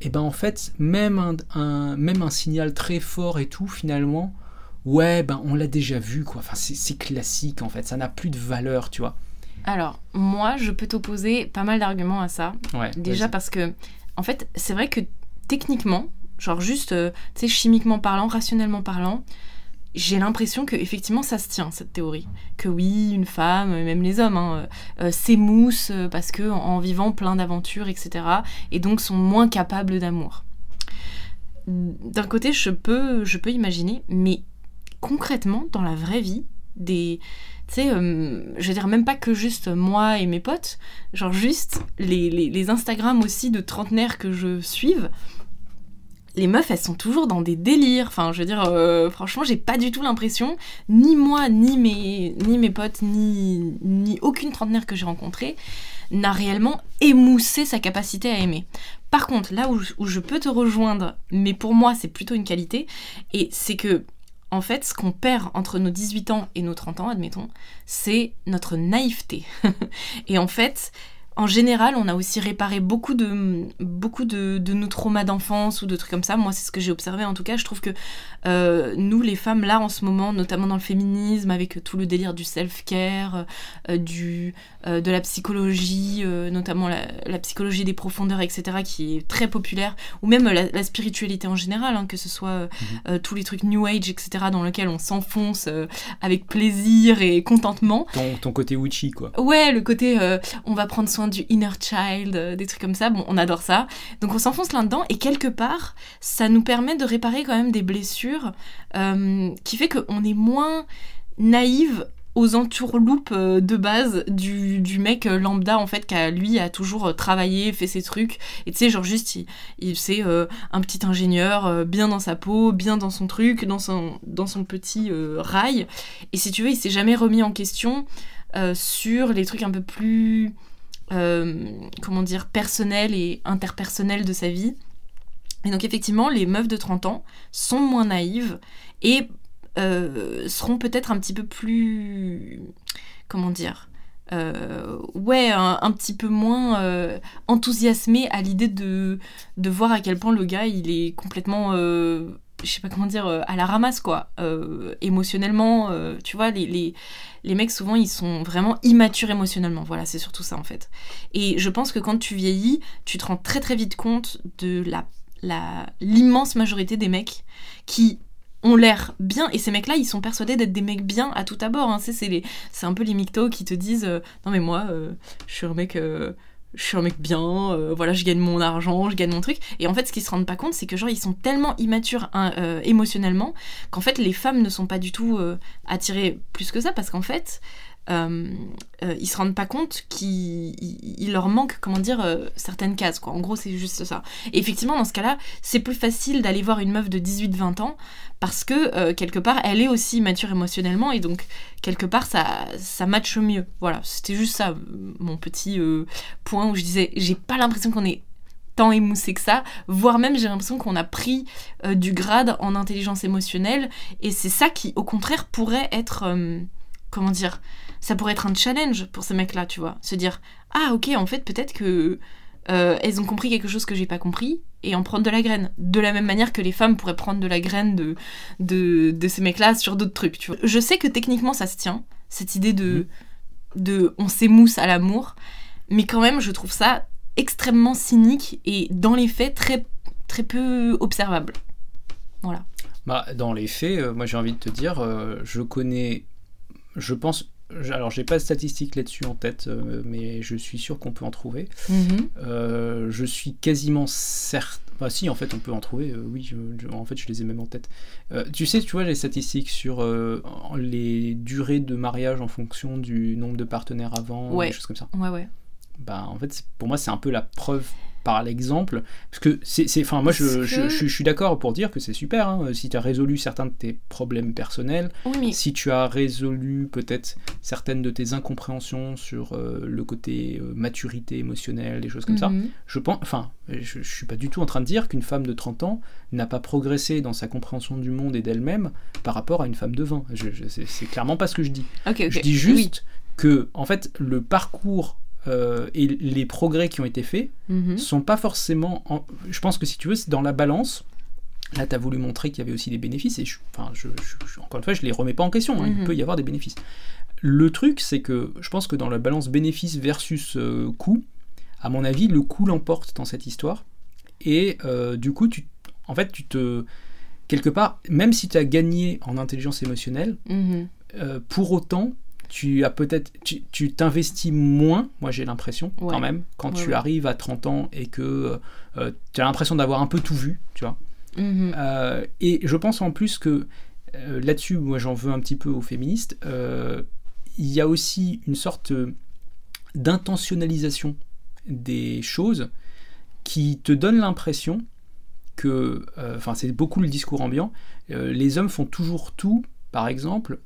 A: et ben en fait, même un, un- même un signal très fort et tout, finalement, ouais, ben on l'a déjà vu, quoi. Enfin, c'est classique, en fait. Ça n'a plus de valeur, tu vois.
B: Alors, moi, je peux t'opposer pas mal d'arguments à ça.
A: Ouais.
B: Déjà parce que, en fait, c'est vrai que techniquement, genre juste, euh, tu sais, chimiquement parlant, rationnellement parlant, j'ai l'impression que effectivement ça se tient cette théorie. Que oui, une femme, euh, même les hommes, hein, euh, euh, s'émoussent parce que en, vivant plein d'aventures, etc. Et donc sont moins capables d'amour. D'un côté, je peux, je peux imaginer, mais concrètement, dans la vraie vie, des, tu sais, je veux dire même pas que juste moi et mes potes, genre juste les, les, les Instagram aussi de trentenaires que je suive, les meufs elles sont toujours dans des délires. Enfin, je veux dire, euh, franchement, j'ai pas du tout l'impression, ni moi, ni mes, ni mes potes, ni, ni aucune trentenaire que j'ai rencontrée, n'a réellement émoussé sa capacité à aimer. Par contre, là où, où je peux te rejoindre, mais pour moi c'est plutôt une qualité, et c'est que, en fait, ce qu'on perd entre nos 18 ans et nos 30 ans, admettons, c'est notre naïveté. et en fait, en général, on a aussi réparé beaucoup de, beaucoup de, de nos traumas d'enfance ou de trucs comme ça. Moi, c'est ce que j'ai observé en tout cas. Je trouve que euh, nous, les femmes, là, en ce moment, notamment dans le féminisme, avec tout le délire du self-care, euh, du euh, de la psychologie, notamment la, psychologie des profondeurs, etc., qui est très populaire, ou même la, spiritualité en général, hein, que ce soit mhm. tous les trucs New Age, etc., dans lesquels on s'enfonce avec plaisir et contentement.
A: Ton, ton côté witchy, quoi.
B: Ouais, le côté on va prendre soin du inner child, euh, des trucs comme ça. Bon, on adore ça. Donc on s'enfonce là-dedans et quelque part, ça nous permet de réparer quand même des blessures euh, qui fait qu'on est moins naïve aux entourloupes euh, de base du, du, mec lambda en fait qui lui a toujours travaillé, fait ses trucs et tu sais genre juste il, c'est un petit ingénieur bien dans sa peau, bien dans son truc, dans son, dans son petit rail et si tu veux il s'est jamais remis en question sur les trucs un peu plus comment dire, personnel et interpersonnel de sa vie. Et donc effectivement, les meufs de 30 ans sont moins naïves et euh, seront peut-être un petit peu plus... Comment dire euh, ouais, un, petit peu moins enthousiasmées à l'idée de, de voir à quel point le gars, il est complètement je sais pas comment dire, à la ramasse, quoi. émotionnellement, tu vois, les, les, les mecs souvent ils sont vraiment immatures émotionnellement. Voilà, c'est surtout ça en fait. Et je pense que quand tu vieillis, tu te rends très très vite compte de la l'immense majorité des mecs qui ont l'air bien et ces mecs là ils sont persuadés d'être des mecs bien à tout abord hein. c'est c'est un peu les mythos qui te disent euh, non mais moi euh, je suis un mec euh, je suis un mec bien, euh, voilà, je gagne mon argent, je gagne mon truc. Et en fait, ce qu'ils se rendent pas compte, c'est que genre, ils sont tellement immatures hein, euh, émotionnellement qu'en fait, les femmes ne sont pas du tout euh, attirées plus que ça parce qu'en fait, euh, euh, ils se rendent pas compte qu'il leur manque, comment dire, euh, certaines cases, quoi. En gros, c'est juste ça. Et effectivement, dans ce cas-là, c'est plus facile d'aller voir une meuf de 18-20 ans parce que, quelque part, elle est aussi mature émotionnellement et donc, quelque part, ça, ça matche mieux. Voilà, c'était juste ça, mon petit point où je disais, j'ai pas l'impression qu'on est tant émoussé que ça, voire même j'ai l'impression qu'on a pris du grade en intelligence émotionnelle, et c'est ça qui, au contraire, pourrait être, comment dire, ça pourrait être un challenge pour ces mecs-là, tu vois. Se dire, ah ok, en fait, peut-être que euh, elles ont compris quelque chose que j'ai pas compris et en prendre de la graine. De la même manière que les femmes pourraient prendre de la graine de, de, ces mecs-là sur d'autres trucs, tu vois. Je sais que techniquement ça se tient, cette idée de, mhm. de on s'émousse à l'amour, mais quand même, je trouve ça extrêmement cynique et dans les faits très, très peu observable. Voilà.
A: Bah, dans les faits, euh, moi j'ai envie de te dire, euh, je connais, je pense, alors j'ai pas de statistiques là-dessus en tête, euh, mais je suis sûr qu'on peut en trouver. Mhm. Euh, je suis quasiment certain. Enfin, si, en fait, on peut en trouver. Euh, oui, en fait, je les ai même en tête. tu sais, tu vois les statistiques sur les durées de mariage en fonction du nombre de partenaires avant,
B: ouais.
A: des choses comme ça.
B: Ouais, ouais.
A: Bah, en fait, pour moi, c'est un peu la preuve par l'exemple. Parce que c'est. Enfin, moi, je, je, suis d'accord pour dire que c'est super. Hein, si tu as résolu certains de tes problèmes personnels, si tu as résolu peut-être certaines de tes incompréhensions sur euh, le côté euh, maturité émotionnelle, des choses comme ça, mhm. je pense. Enfin, je, je suis pas du tout en train de dire qu'une femme de 30 ans n'a pas progressé dans sa compréhension du monde et d'elle-même par rapport à une femme de 20. c'est clairement pas ce que je dis. Je dis juste que, en fait, le parcours euh, et les progrès qui ont été faits mhm. sont pas forcément. Je pense que si tu veux, c'est dans la balance. Là, tu as voulu montrer qu'il y avait aussi des bénéfices, et enfin, je, encore une fois, je les remets pas en question, hein, il mhm. peut y avoir des bénéfices. Le truc, c'est que je pense que dans la balance bénéfice versus euh, coût, à mon avis, le coût l'emporte dans cette histoire, et euh, du coup, tu, en fait, tu te. Quelque part, même si tu as gagné en intelligence émotionnelle, mhm. pour autant, tu as peut-être tu t'investis moins, moi j'ai l'impression quand même, quand tu arrives à 30 ans et que euh, tu as l'impression d'avoir un peu tout vu, tu vois. Mm-hmm. Euh, et je pense en plus que euh, là-dessus, moi j'en veux un petit peu aux féministes, il y a aussi une sorte d'intentionnalisation des choses qui te donne l'impression que, enfin c'est beaucoup le discours ambiant, les hommes font toujours tout, par exemple,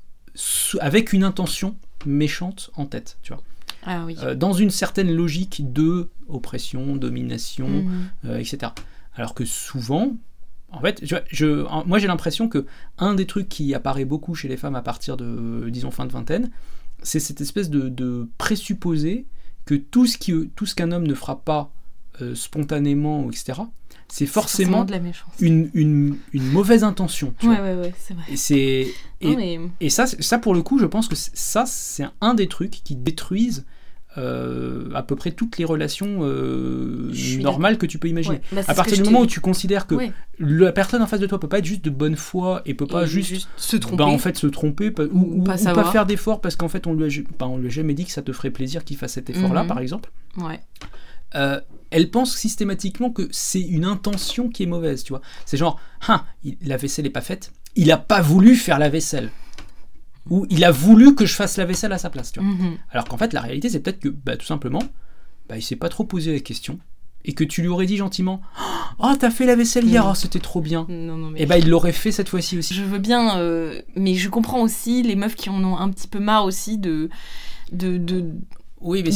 A: avec une intention méchante en tête, tu vois.
B: Ah
A: euh, dans une certaine logique de oppression, domination, mhm. euh, etc. Alors que souvent, en fait, je, moi j'ai l'impression que un des trucs qui apparaît beaucoup chez les femmes à partir de, disons, fin de vingtaine, c'est cette espèce de, de présupposé que tout ce qui, tout ce qu'un homme ne fera pas euh, spontanément, etc., c'est forcément
B: de la méchance.
A: une, une, une mauvaise intention. tu
B: Ouais,
A: vois.
B: ouais, ouais, c'est vrai.
A: Et, c'est, et,
B: Non, mais-
A: et ça, ça, pour le coup, je pense que ça, c'est un des trucs qui détruisent euh, à peu près toutes les relations euh, normales que tu peux imaginer.
B: Ouais, bah,
A: à partir du moment où tu considères que
B: Ouais.
A: la personne en face de toi peut pas être juste de bonne foi et peut pas
B: Et
A: juste,
B: se tromper.
A: bah, en fait se tromper ou,
B: Ou
A: ou-
B: pas
A: ou faire d'efforts parce qu'en fait on lui a, bah, on lui a jamais dit que ça te ferait plaisir qu'il fasse cet effort là
B: Mhm.
A: par exemple
B: Ouais.
A: euh, elle pense systématiquement que c'est une intention qui est mauvaise tu vois c'est genre il- la vaisselle est pas faite il a pas voulu faire la vaisselle ou il a voulu que je fasse la vaisselle à sa place tu vois
B: Mhm.
A: alors qu'en fait la réalité c'est peut-être que bah, tout simplement bah, il s'est pas trop posé la question et que tu lui aurais dit gentiment oh t'as fait la vaisselle hier
B: Mhm.
A: oh, c'était trop bien
B: Non, non, mais.
A: et bah il l'aurait fait cette fois-ci aussi
B: Je veux bien, euh, mais je comprends aussi les meufs qui en ont un petit peu marre aussi de. de, de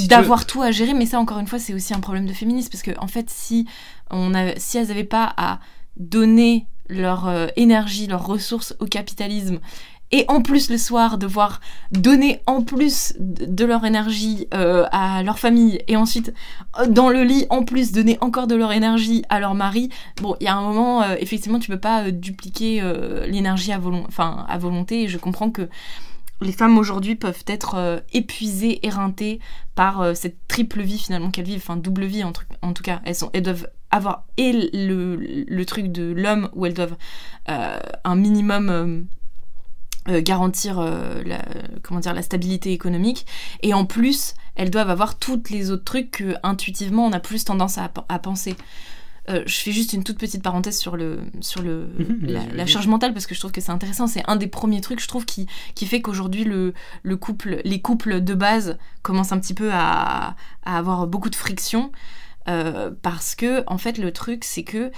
B: d'avoir tout à gérer, mais ça encore une fois c'est aussi un problème de féminisme parce que en fait si on a, si elles n'avaient pas à donner leur euh, énergie, leurs ressources au capitalisme et en plus le soir devoir donner en plus de leur énergie euh, à leur famille et ensuite euh, dans le lit en plus donner encore de leur énergie à leur mari bon il y a un moment effectivement tu peux pas dupliquer l'énergie à, à volonté et je comprends que les femmes aujourd'hui peuvent être euh, épuisées, éreintées par euh, cette triple vie finalement qu'elles vivent, enfin double vie en, tout cas. Elles, doivent avoir et le, truc de l'homme où elles doivent euh, un minimum garantir la, stabilité économique et en plus elles doivent avoir toutes les autres trucs que intuitivement on a plus tendance à penser. Euh, je fais juste une toute petite parenthèse sur, le, sur le,
A: Mhm,
B: la, charge mentale parce que je trouve que c'est intéressant. C'est un des premiers trucs, je trouve, qui, qui fait qu'aujourd'hui, le, le couple, les couples de base commencent un petit peu à, à avoir beaucoup de friction. euh, parce que, en fait, le truc, c'est que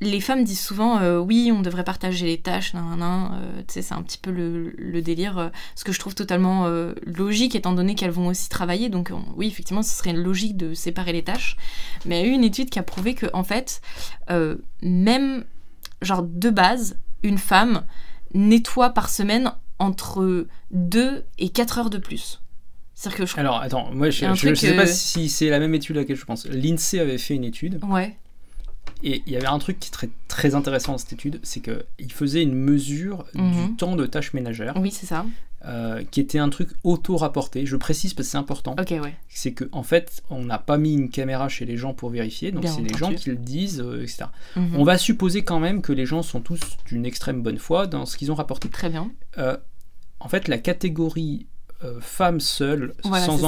B: les femmes disent souvent euh, oui, on devrait partager les tâches, nan, nan, euh, c'est un petit peu le, le délire, euh, ce que je trouve totalement euh, logique étant donné qu'elles vont aussi travailler. Donc, on- oui, effectivement, ce serait logique de séparer les tâches. Mais il y a eu une étude qui a prouvé que, en fait, même, genre, de base, une femme nettoie par semaine entre 2 et 4 heures de plus. Que je
A: alors attends moi je,
B: truc,
A: sais pas si c'est la même étude à laquelle je pense l'INSEE avait fait une étude
B: Ouais.
A: Et il y avait un truc qui est très, très intéressant dans cette étude, c'est qu'il faisait une mesure
B: Mhm.
A: du temps de tâches ménagères,
B: Oui, c'est ça.
A: euh, qui était un truc auto-rapporté. Je précise parce que c'est important.
B: Ok, ouais.
A: C'est qu'en en fait, on n'a pas mis une caméra chez les gens pour vérifier, donc c'est les gens qui le disent, euh, etc.
B: Mhm.
A: On va supposer quand même que les gens sont tous d'une extrême bonne foi dans ce qu'ils ont rapporté.
B: Très bien.
A: Euh, en fait, la catégorie
B: Voilà, c'est
A: sans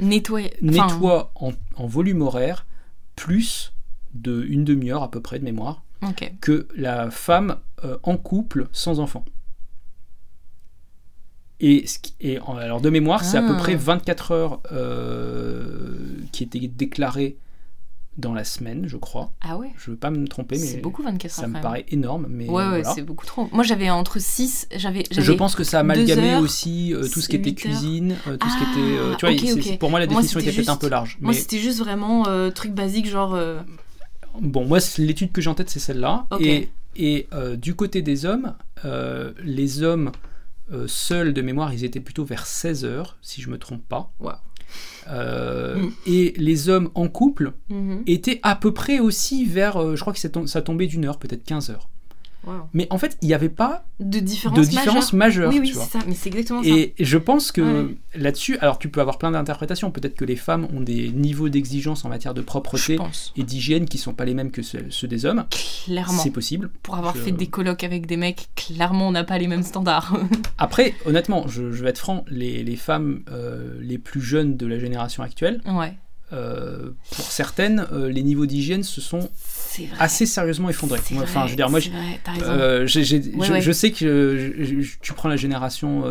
B: Nettoyer. enfin,
A: nettoie en, en volume horaire plus de une demi-heure à peu près de mémoire que la femme euh, en couple sans enfant. Et, et alors de mémoire, c'est à peu
B: Ah.
A: près 24 heures euh, qui étaient déclarées dans la semaine, je crois.
B: Ah ouais
A: Je veux pas me tromper, mais
B: C'est beaucoup 24
A: ça
B: heures.
A: me
B: quand même.
A: paraît énorme. Mais
B: Ouais, ouais,
A: voilà.
B: c'est beaucoup trop. Moi, j'avais entre 6. J'avais.
A: Je pense que ça a
B: deux
A: amalgamé
B: heures,
A: aussi euh, tout ce qui était cuisine, euh, tout ce qui était. euh, tu vois, pour moi la définition était peut-être un peu large.
B: Moi,
A: mais
B: c'était juste vraiment truc basique, genre.
A: Bon, moi, l'étude que j'ai en tête, c'est celle-là. Et, et euh, du côté des hommes, euh, les hommes euh, seuls de mémoire, ils étaient plutôt vers 16 heures, si je me trompe pas.
B: Wow. Mm.
A: Et les hommes en couple
B: mhm.
A: étaient à peu près aussi vers, je crois que ça tombait d'une heure, peut-être 15 heures.
B: Wow.
A: Mais en fait, il n'y avait pas
B: De différence
A: de différence majeure.
B: Oui, oui,
A: tu vois.
B: c'est ça. Mais c'est exactement ça.
A: Et je pense que
B: Ouais.
A: là-dessus, alors tu peux avoir plein d'interprétations. Peut-être que les femmes ont des niveaux d'exigence en matière de propreté et d'hygiène qui sont pas les mêmes que ceux, ceux des hommes.
B: Clairement.
A: C'est possible.
B: Pour avoir
A: Je-
B: fait des colloques avec des mecs, clairement, on n'a pas les mêmes standards.
A: Après, honnêtement, je, je vais être franc, les, les femmes euh, les plus jeunes de la génération actuelle,
B: ouais.
A: Euh, pour certaines, euh, les niveaux d'hygiène se sont assez sérieusement effondrés. Moi, Enfin, je veux dire, moi, euh,
B: Ouais,
A: je,
B: ouais.
A: je sais que je- tu prends la génération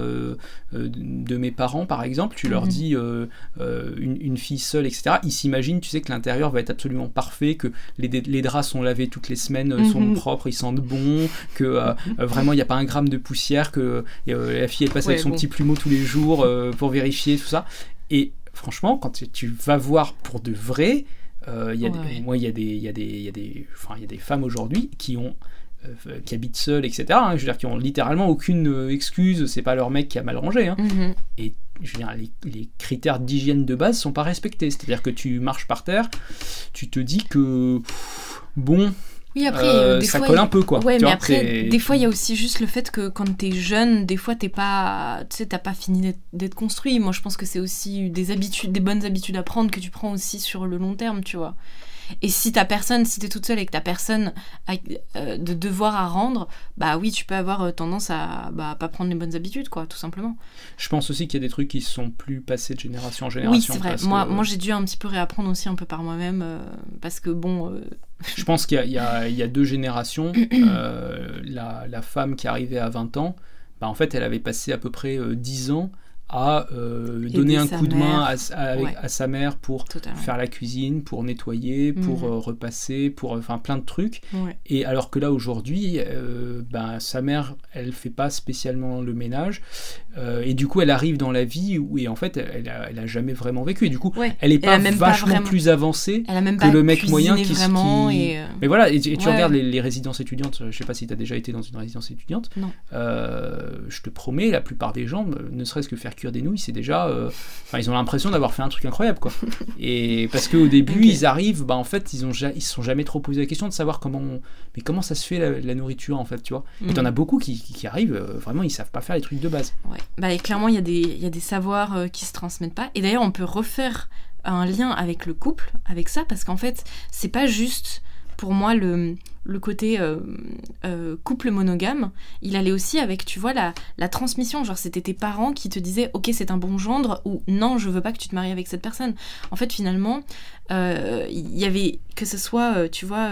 A: de mes parents, par exemple, tu leur
B: Mhm.
A: dis une, une fille seule, etc. Ils s'imaginent, tu sais, que l'intérieur va être absolument parfait, que les, les draps sont lavés toutes les semaines, euh, sont
B: Mhm.
A: propres, ils sentent bon, que vraiment il n'y a pas un gramme de poussière, que la fille elle passe
B: Ouais,
A: avec son
B: bon.
A: petit plumeau tous les jours pour vérifier tout ça. Et franchement, quand tu, vas voir pour de vrai, euh, il y a
B: Ouais,
A: des-
B: ouais.
A: moi il y a des, il y a des, il y a des, enfin il y a des femmes aujourd'hui qui ont euh, qui habitent seuls, etc. hein, je veux dire, qui ont littéralement aucune euh, excuse, c'est pas leur mec qui a mal rangé. hein.
B: Mhm.
A: Et je veux dire, les, les critères d'hygiène de base sont pas respectés. C'est-à-dire que tu marches par terre, tu te dis que bon,
B: Oui, après,
A: euh,
B: des
A: ça
B: fois,
A: colle
B: il-
A: un peu quoi.
B: Ouais,
A: Tu
B: mais
A: vois,
B: après, des fois, il y a aussi juste le fait que quand t'es jeune, des fois, t'es pas, tu sais, t'as pas fini d'être- d'être construit. Moi, je pense que c'est aussi des habitudes, des bonnes habitudes à prendre que tu prends aussi sur le long terme, tu vois. Et si t'as personne, si t'es toute seule et que t'as personne à- euh, de devoir à rendre, bah oui, tu peux avoir euh, tendance à bah, pas prendre les bonnes habitudes, quoi, tout simplement.
A: Je pense aussi qu'il y a des trucs qui sont plus passés de génération en
B: Oui,
A: génération.
B: c'est vrai. Moi,
A: que
B: moi j'ai dû un petit peu réapprendre aussi un peu par moi-même, euh, parce que bon, euh,
A: Je pense qu'il y a, il y y a deux générations. La, la femme qui arrivait à 20 ans, bah, en fait, elle avait passé à peu près euh, 10 ans à euh, donner un coup de main à, s- à- avec-
B: Ouais.
A: à sa mère pour
B: totalement.
A: faire la cuisine, pour nettoyer, pour
B: Mhm.
A: euh, repasser, pour enfin plein de trucs.
B: Ouais.
A: Et alors que là aujourd'hui, euh, ben, sa mère, elle fait pas spécialement le ménage, et du coup, elle arrive dans la vie où et en fait, elle a, elle a jamais vraiment vécu. Et du coup,
B: Ouais.
A: elle est pas vachement
B: vraiment-
A: plus avancée.
B: Elle a même
A: que le mec moyen qui
B: vraiment
A: qui-
B: et
A: Mais voilà, et, tu et tu
B: Ouais.
A: regardes les, les résidences étudiantes, je sais pas si tu as déjà été dans une résidence étudiante,
B: Non.
A: je te promets, la plupart des gens, ne serait-ce que faire cuire des nouilles, c'est déjà... euh, ils ont l'impression d'avoir fait un truc incroyable, quoi. et parce qu'au début, ils arrivent, bah en fait, ils ont ja- ils se sont jamais trop posé la question de savoir comment... on- Mais comment ça se fait la, la nourriture, en fait, tu vois Et t'en as beaucoup qui, qui- arrivent, euh, vraiment, ils savent pas faire les trucs de base.
B: Ouais. Bah, et clairement, il y, a des- y a des savoirs euh, qui se transmettent pas. Et d'ailleurs, on peut refaire un lien avec le couple, avec ça, parce qu'en fait, c'est pas juste pour moi le, le côté euh, euh, couple monogame. Il allait aussi avec, tu vois, la, la transmission. Genre, c'était tes parents qui te disaient, ok, c'est un bon gendre, ou non, je veux pas que tu te maries avec cette personne. En fait, finalement, euh, il y avait que ce soit, tu vois,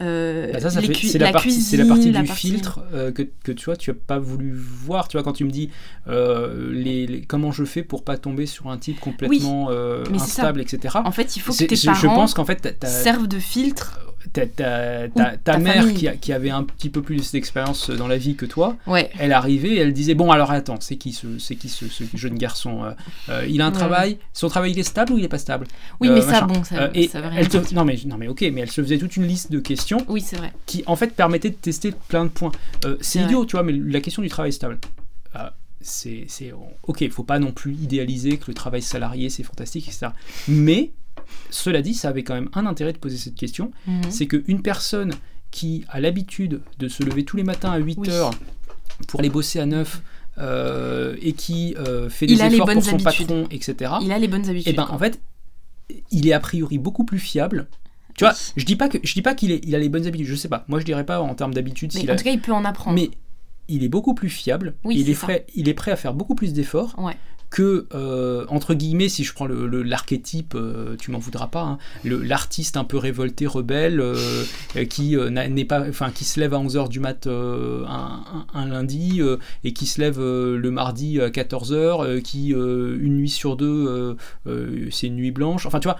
A: Bah, ça, ça
B: les
A: fait-
B: cui-
A: c'est la, partie,
B: cuisine,
A: c'est la partie
B: la
A: du
B: partie-
A: filtre que, que tu vois, tu as pas voulu voir. Tu vois, quand tu me dis les, les- comment je fais pour pas tomber sur un type complètement instable, etc.
B: En fait, il faut que tes
A: je,
B: parents
A: je pense qu'en fait,
B: servent de filtre.
A: T'as- ta,
B: ta
A: mère qui, a- qui avait un petit peu plus d'expérience dans la vie que toi,
B: Ouais.
A: elle arrivait et elle disait bon alors attends, c'est qui ce, c'est qui ce, ce jeune garçon euh, euh, Il a un
B: Ouais.
A: travail, son travail il est stable ou il est pas stable?
B: Oui,
A: Euh,
B: mais ça,
A: machin.
B: bon, ça,
A: Euh, et
B: ça veut rien
A: elle te- non mais non mais ok, mais elle se faisait toute une liste de questions
B: Oui, c'est vrai.
A: qui en fait permettait de tester plein de points. Euh, c'est idiot, tu vois, mais la question du travail stable, euh, c'est, c'est- ok, il faut pas non plus idéaliser que le travail salarié c'est fantastique, etc. Mais cela dit, ça avait quand même un intérêt de poser cette question,
B: Mhm.
A: c'est qu'une personne qui a l'habitude de se lever tous les matins à 8
B: Oui.
A: heures pour aller bosser à 9 euh, et qui euh, fait
B: Il
A: des efforts pour son
B: habitudes.
A: patron, etc.
B: Il a les bonnes habitudes.
A: Et ben
B: quoi.
A: en fait, il est a priori beaucoup plus fiable. Tu vois, je dis pas que je dis pas qu'il il a les bonnes habitudes. Je sais pas. Moi, je dirais pas en termes d'habitude.
B: Mais en
A: a-
B: tout cas, il peut en apprendre.
A: Mais il est beaucoup plus fiable.
B: Oui,
A: il est prêt. Il est prêt à faire beaucoup plus d'efforts
B: Ouais.
A: Que euh, entre guillemets, si je prends le- le- l'archétype, euh, tu m'en voudras pas, hein, l'artiste un peu révolté, rebelle, euh, qui n'est pas, enfin, qui se lève à 11h du mat un, un- un lundi et qui se lève le mardi à 14h, qui une nuit sur deux, c'est une nuit blanche. Enfin, tu vois.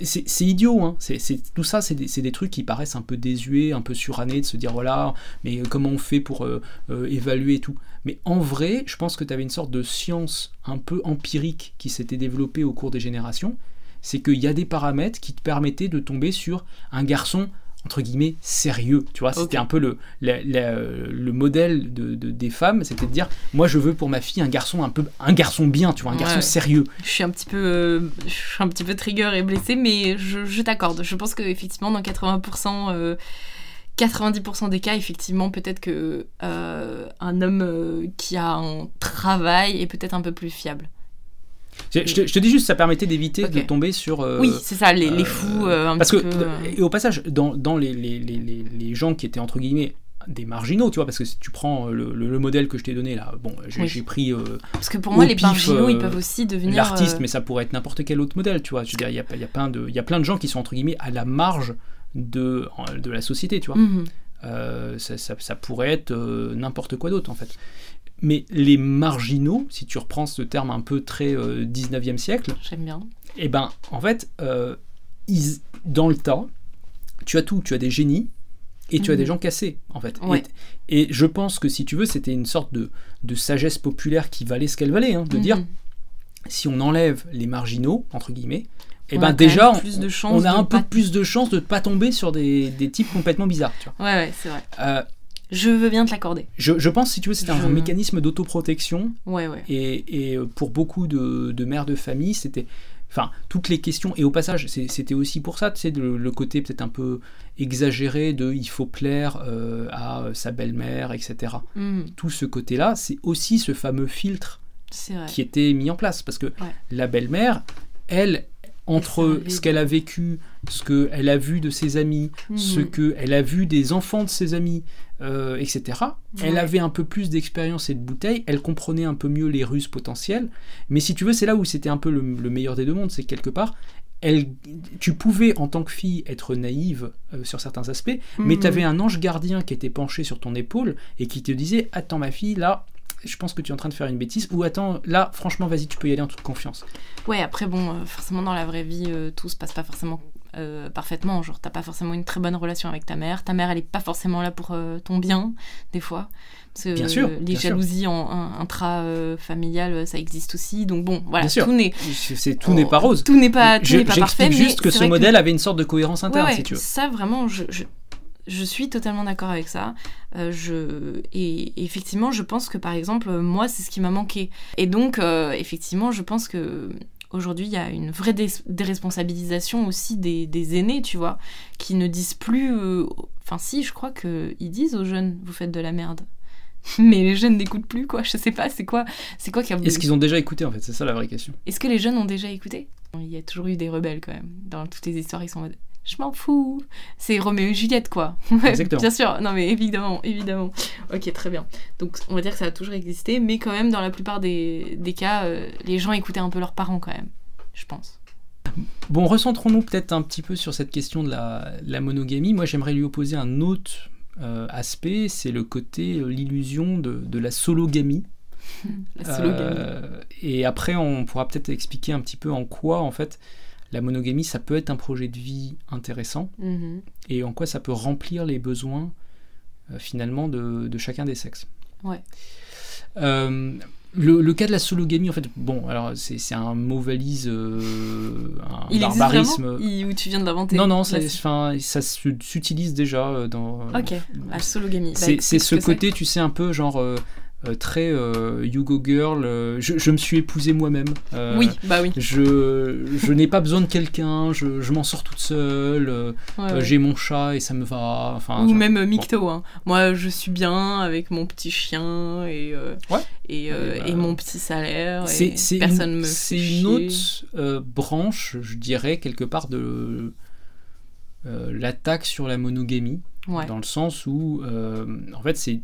A: C'est idiot, hein. c'est tout ça, c'est des, trucs qui paraissent un peu désuets, un peu surannés, de se dire voilà, mais comment on fait pour euh, euh, évaluer tout. Mais en vrai, je pense que tu avais une sorte de science un peu empirique qui s'était développée au cours des générations. C'est qu'il y a des paramètres qui te permettaient de tomber sur un garçon entre guillemets sérieux. Tu vois, c'était un peu le, la- la- le modèle de, de- des femmes, c'était de dire moi je veux pour ma fille un garçon un peu un garçon bien, tu vois, un garçon sérieux.
B: Je suis un petit peu, euh, je suis un petit peu trigger et blessée, mais je, je t'accorde. Je pense que effectivement, dans 80%, euh, 90% des cas, effectivement, peut-être que euh, un homme euh, qui a un travail est peut-être un peu plus fiable.
A: Je, te, je te dis juste, ça permettait d'éviter de tomber sur. euh,
B: oui, c'est ça, les, les
A: euh,
B: fous, euh, un
A: Parce
B: petit
A: que,
B: peu.
A: et au passage, dans, dans les, gens qui étaient entre guillemets des marginaux, tu vois, parce que si tu prends le, le- le modèle que je t'ai donné là, bon, j'ai
B: Oui.
A: pris euh,
B: Parce que pour moi, les
A: pif,
B: marginaux, ils peuvent aussi devenir.
A: l'artiste, mais ça pourrait être n'importe quel autre modèle, tu vois. Je veux dire, il y a, y, a plein de- il y a plein de gens qui sont entre guillemets à la marge de, de la société, tu vois.
B: mhm.
A: Ça, ça- ça pourrait être n'importe quoi d'autre en fait. Mais les marginaux, si tu reprends ce terme un peu très euh, 19e siècle,
B: J'aime bien.
A: et ben en fait, euh, ils- dans le tas, tu as tout, tu as des génies et tu as
B: Mhm.
A: des gens cassés en fait.
B: Ouais.
A: Et, et je pense que si tu veux, c'était une sorte de, de sagesse populaire qui valait ce qu'elle valait, hein, de dire
B: Mhm.
A: si on enlève les marginaux entre guillemets, et
B: On
A: ben déjà on,
B: plus de
A: on
B: chances
A: a un peu
B: pas-
A: plus de chances de ne pas tomber sur des, des types complètement bizarres. Tu vois.
B: Ouais, ouais, c'est vrai.
A: Euh,
B: Je veux bien te l'accorder.
A: Je, je pense, si tu veux, c'était
B: Je-
A: un mécanisme d'autoprotection
B: Ouais, ouais.
A: Et, et pour beaucoup de, de mères de famille, c'était. Enfin, toutes les questions. Et au passage, c'était aussi pour ça, tu sais, le, le côté peut-être un peu exagéré de il faut plaire euh, à sa belle-mère, etc.
B: Mhm,
A: Tout ce côté-là, c'est aussi ce fameux filtre qui était mis en place. Parce que
B: Ouais.
A: la belle-mère, elle, entre ce qu'elle a vécu, ce qu'elle a vu de ses amis, ce
B: Mhm.
A: qu'elle a vu des enfants de ses amis, euh, etc. Elle avait un peu plus d'expérience et de bouteilles, elle comprenait un peu mieux les ruses potentielles. Mais si tu veux, c'est là où c'était un peu le, le meilleur des deux mondes, c'est que quelque part, elle, tu pouvais en tant que fille être naïve euh, sur certains aspects, mais
B: Mhm.
A: tu avais un ange gardien qui était penché sur ton épaule et qui te disait Attends, ma fille, là. Je pense que tu es en train de faire une bêtise. Ou attends, là, franchement, vas-y, tu peux y aller en toute confiance.
B: Ouais, après, bon, euh, forcément, dans la vraie vie, euh, tout se passe pas forcément euh, parfaitement. Genre, t'as pas forcément une très bonne relation avec ta mère. Ta mère, elle est pas forcément là pour euh, ton bien, des fois. Parce que,
A: Bien sûr,
B: euh, les
A: bien sûr.
B: jalousies en- intra-familiales, ça existe aussi. Donc, bon, voilà,
A: Bien sûr.
B: tout n'est
A: tout n'est pas rose.
B: Tout n'est pas, tout
A: Je-
B: n'est pas parfait. Mais
A: juste que ce modèle avait une sorte de cohérence interne,
B: Ouais, ouais,
A: si tu veux.
B: Ça, vraiment, je, je, je suis totalement d'accord avec ça. Euh, je, et effectivement, je pense que par exemple, moi, c'est ce qui m'a manqué. Et donc, euh, effectivement, je pense que aujourd'hui, il y a une vraie dé- déresponsabilisation aussi des, des aînés, tu vois, qui ne disent plus. euh, Enfin, si, je crois qu'ils disent aux jeunes, vous faites de la merde. Mais les jeunes n'écoutent plus, quoi. Je sais pas, c'est quoi, c'est quoi qui a.
A: Est-ce qu'ils ont déjà écouté, en fait? C'est ça la vraie question.
B: Est-ce que les jeunes ont déjà écouté? Il y a toujours eu des rebelles quand même. Dans toutes les histoires, ils sont en mode Je m'en fous C'est Roméo et Juliette quoi.
A: Exactement.
B: Bien sûr, non mais évidemment, évidemment. Ok, très bien. Donc on va dire que ça a toujours existé, mais quand même, dans la plupart des, des cas, euh, les gens écoutaient un peu leurs parents quand même, je pense.
A: Bon, recentrons-nous peut-être un petit peu sur cette question de la, la monogamie. Moi, j'aimerais lui opposer un autre euh, aspect, c'est le côté, euh, l'illusion de, de la sologamie.
B: La sologamie.
A: Et après, on pourra peut-être expliquer un petit peu en quoi, en fait, la monogamie, ça peut être un projet de vie intéressant
B: Mhm.
A: et en quoi ça peut remplir les besoins, euh, finalement, de, de chacun des sexes.
B: Ouais.
A: Euh, le, le cas de la sologamie, en fait, bon, alors c'est un mot valise, euh, un
B: Il
A: barbarisme.
B: Ou tu viens de l'inventer
A: Non, non, ça se- s'utilise déjà euh, dans.
B: Ok, la sologamie. Bah,
A: C'est ce côté, tu sais, un peu genre euh, euh, très euh, you go girl. euh, je, je me suis épousé moi-même. euh,
B: Oui, bah oui.
A: Je, je n'ai pas besoin de quelqu'un, je, je m'en sors toute seule, euh,
B: Ouais,
A: euh,
B: ouais.
A: j'ai mon chat et ça me va. Enfin,
B: Ou
A: genre-
B: même euh, Micto. Hein. Moi, je suis bien avec mon petit chien et, euh,
A: Ouais.
B: et, euh,
A: Et bah,
B: et mon petit salaire.
A: C'est
B: personne
A: une,
B: me
A: c'est une autre euh, branche, je dirais, quelque part de euh, l'attaque sur la monogamie.
B: Ouais.
A: dans le sens où, euh, en fait, c'est.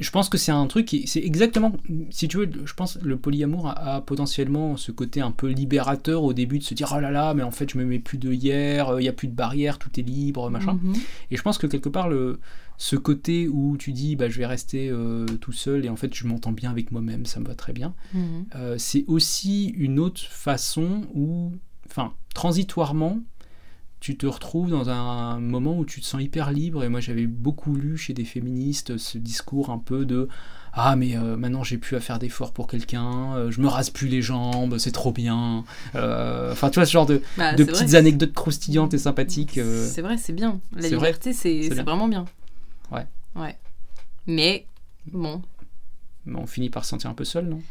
A: Je pense que c'est un truc qui. C'est exactement. Si tu veux, je pense le polyamour a, a potentiellement ce côté un peu libérateur au début de se dire oh là là, mais en fait, je me mets plus de hier, il n'y a plus de barrière, tout est libre, machin.
B: Mhm.
A: Et je pense que quelque part, le, ce côté où tu dis bah, je vais rester euh, tout seul et en fait, je m'entends bien avec moi-même, ça me va très bien.
B: Mhm.
A: Euh, c'est aussi une autre façon où, enfin, transitoirement, tu te retrouves dans un moment où tu te sens hyper libre. Et moi, j'avais beaucoup lu chez des féministes ce discours un peu de ah mais euh, maintenant j'ai plus à faire d'efforts pour quelqu'un, euh, je me rase plus les jambes, c'est trop bien. Euh, Enfin, tu vois ce genre de,
B: Bah,
A: de petites
B: vrai.
A: anecdotes croustillantes et sympathiques.
B: C'est vrai, c'est bien. La liberté, c'est vraiment bien.
A: Ouais.
B: Ouais. Mais, bon,
A: Mais on finit par se sentir un peu seul, non?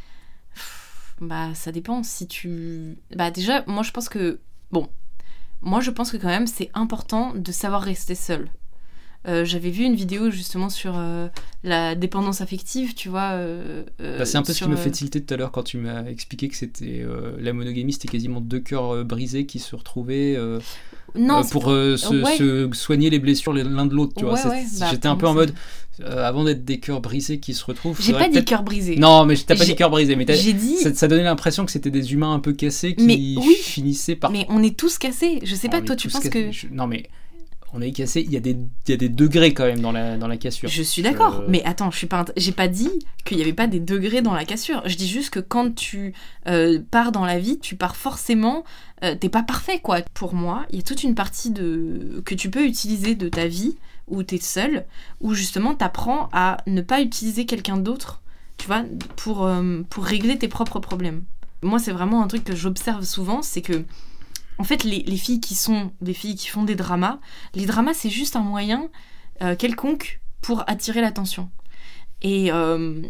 B: Bah ça dépend. Si tu. Bah déjà, moi je pense que. Bon. Moi je pense que quand même c'est important de savoir rester seul. Euh, J'avais vu une vidéo justement sur euh, la dépendance affective, tu vois. euh,
A: Bah, c'est un peu ce qui me fait tilter tout à l'heure quand tu m'as expliqué que c'était la monogamie, c'était quasiment deux cœurs brisés qui se retrouvaient
B: Non,
A: euh, pour euh, se,
B: Ouais.
A: se soigner les blessures l'un de l'autre. Tu vois,
B: Ouais, bah,
A: j'étais un peu en mode euh, avant d'être des cœurs brisés qui se retrouvent.
B: J'ai pas dit
A: peut-être-
B: cœur brisé.
A: Non, mais t'as pas dit
B: J'ai-
A: cœur brisé, mais
B: J'ai dit.
A: ça, ça donnait l'impression que c'était des humains un peu cassés qui
B: Mais oui.
A: finissaient par.
B: Mais on est tous cassés. Je sais
A: On
B: pas, toi tu penses
A: cassés.
B: que.
A: Je- Non, mais on est cassés. Il y, a des, il y a des degrés quand même dans la, dans la cassure.
B: Je suis d'accord,
A: Euh,
B: mais attends, je suis pas, j'ai pas dit qu'il y avait pas des degrés dans la cassure. Je dis juste que quand tu euh, pars dans la vie, tu pars forcément, euh, t'es pas parfait quoi. Pour moi, il y a toute une partie de que tu peux utiliser de ta vie où t'es seul, où justement t'apprends à ne pas utiliser quelqu'un d'autre, tu vois, pour euh, pour régler tes propres problèmes. Moi, c'est vraiment un truc que j'observe souvent, c'est que en fait, les, les filles qui sont des filles qui font des dramas, les dramas, c'est juste un moyen euh, quelconque pour attirer l'attention. Et, euh,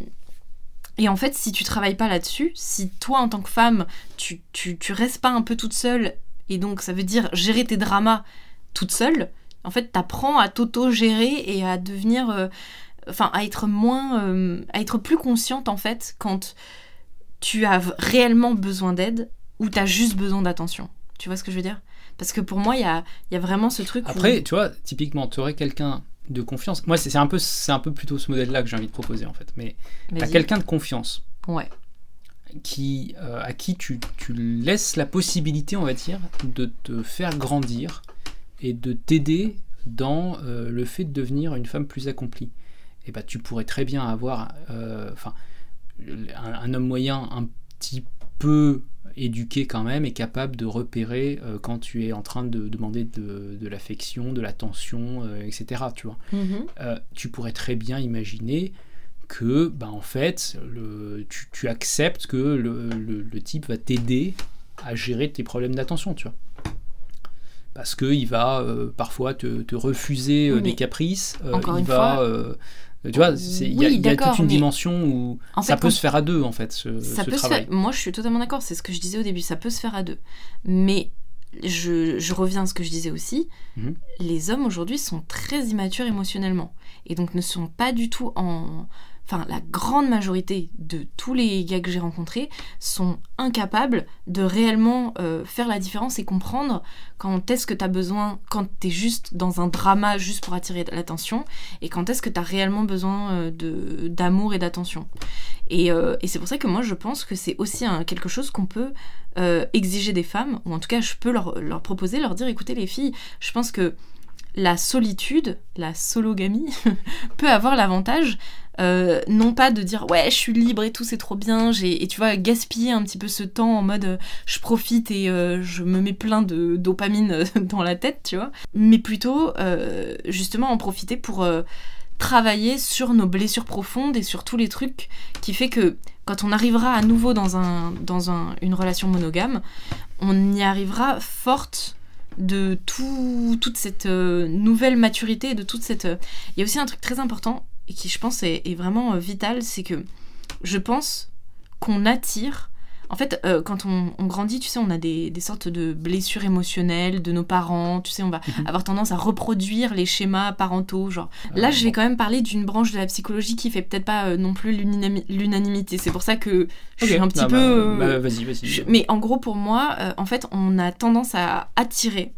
B: et en fait, si tu travailles pas là-dessus, si toi en tant que femme, tu, tu, restes pas un peu toute seule, et donc ça veut dire gérer tes dramas toute seule, en fait, t'apprends à t'auto-gérer et à devenir. euh, Enfin, à être moins. à être plus consciente en fait quand tu as réellement besoin d'aide ou t'as juste besoin d'attention. Tu vois ce que je veux dire? Parce que pour moi, il y a, il y a vraiment ce truc où-
A: Après, tu vois, typiquement, tu aurais quelqu'un de confiance. Moi, c'est un, peu- c'est un peu plutôt ce modèle-là que j'ai envie de proposer, en fait. Mais tu as quelqu'un de confiance
B: Ouais.
A: qui, euh, à qui tu, tu laisses la possibilité, on va dire, de te faire grandir et de t'aider dans euh, le fait de devenir une femme plus accomplie. Et bah, tu pourrais très bien avoir, euh, un, un homme moyen un petit peu éduqué quand même et capable de repérer euh, quand tu es en train de demander de, de l'affection, de l'attention, euh, etc. Tu vois
B: Mhm.
A: euh, tu pourrais très bien imaginer que, bah, en fait, le, tu, tu acceptes que le, le- le type va t'aider à gérer tes problèmes d'attention, tu vois. Parce qu'il va parfois te, te refuser
B: Oui,
A: des caprices. il va, tu vois, c'est- il y a,
B: Oui,
A: il y a toute une dimension où
B: En
A: ça peut se faire à deux, en fait, ce,
B: ça
A: ce
B: peut se
A: travail.
B: faire. Moi, je suis totalement d'accord. C'est ce que je disais au début. Ça peut se faire à deux. Mais je, je reviens à ce que je disais aussi.
A: Mhm.
B: Les hommes aujourd'hui sont très immatures émotionnellement et donc ne sont pas du tout en. Enfin, la grande majorité de tous les gars que j'ai rencontrés sont incapables de réellement euh, faire la différence et comprendre quand est-ce que tu as besoin, quand tu es juste dans un drama juste pour attirer l'attention, et quand est-ce que tu as réellement besoin euh, d'amour et d'attention. Et, euh, et c'est pour ça que moi je pense que c'est aussi quelque chose qu'on peut exiger des femmes, ou en tout cas je peux leur, leur proposer, leur dire écoutez les filles, je pense que la solitude, la sologamie, peut avoir l'avantage euh, non pas de dire ouais je suis libre et tout c'est trop bien et tu vois gaspiller un petit peu ce temps en mode euh, je profite et euh, je me mets plein de dopamine dans la tête tu vois. Mais plutôt justement en profiter pour travailler sur nos blessures profondes et sur tous les trucs qui fait que quand on arrivera à nouveau dans, un, dans un- une relation monogame, on y arrivera forte de tout, toute cette euh, nouvelle maturité, de toute cette... euh, Il y a aussi un truc très important et qui je pense est, est vraiment euh, vital, c'est que je pense qu'on attire... En fait, euh, quand on, on grandit, tu sais, on a des, des sortes de blessures émotionnelles de nos parents, tu sais, on va
A: Mhm.
B: avoir tendance à reproduire les schémas parentaux, genre Là,
A: Euh,
B: je vais quand même parler d'une branche de la psychologie qui fait peut-être pas euh, non plus l'unanimi- l'unanimité. C'est pour ça que je suis un petit peu.
A: bah,
B: euh,
A: bah, vas-y, vas-y.
B: je- Mais en gros, pour moi, euh, en fait, on a tendance à attirer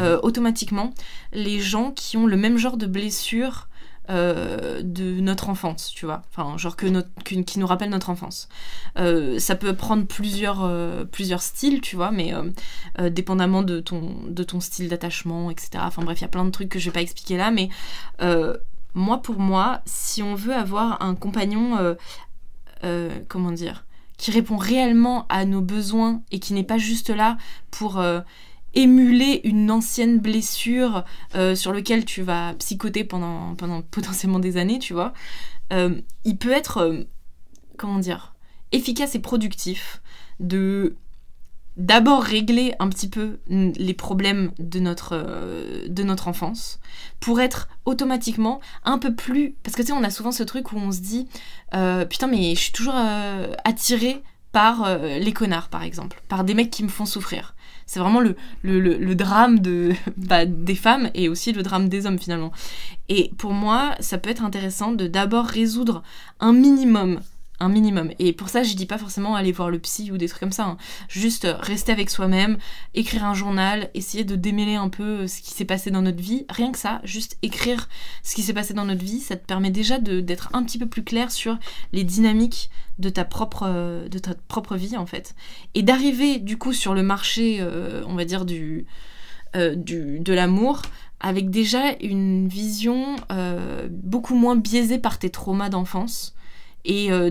B: euh, automatiquement les gens qui ont le même genre de blessure euh, de notre enfance, tu vois. Enfin, genre qui nous rappelle notre enfance. Euh, ça peut prendre plusieurs, euh, plusieurs styles, tu vois, mais dépendamment de ton, de ton style d'attachement, etc. Enfin bref, il y a plein de trucs que je vais pas expliquer là, mais moi, pour moi, si on veut avoir un compagnon, comment dire, qui répond réellement à nos besoins et qui n'est pas juste là pour émuler une ancienne blessure euh, sur lequel tu vas psychoter pendant, pendant potentiellement des années, tu vois, euh, il peut être, euh, comment dire, efficace et productif de d'abord régler un petit peu les problèmes de notre, de notre enfance pour être automatiquement un peu plus... Parce que tu sais, on a souvent ce truc où on se dit, putain, mais je suis toujours euh, attirée par les connards, par exemple, par des mecs qui me font souffrir. C'est vraiment le, drame bah, des femmes et aussi le drame des hommes finalement. Et pour moi, ça peut être intéressant de d'abord résoudre un minimum. Un minimum. Et pour ça, je dis pas forcément aller voir le psy ou des trucs comme ça. hein. Juste rester avec soi-même, écrire un journal, essayer de démêler un peu euh, ce qui s'est passé dans notre vie. Rien que ça, juste écrire ce qui s'est passé dans notre vie, ça te permet déjà d'être un petit peu plus clair sur les dynamiques de ta propre, euh, de ta propre vie en fait. Et d'arriver du coup sur le marché, euh, on va dire, du, du, de l'amour avec déjà une vision beaucoup moins biaisée par tes traumas d'enfance. Et euh,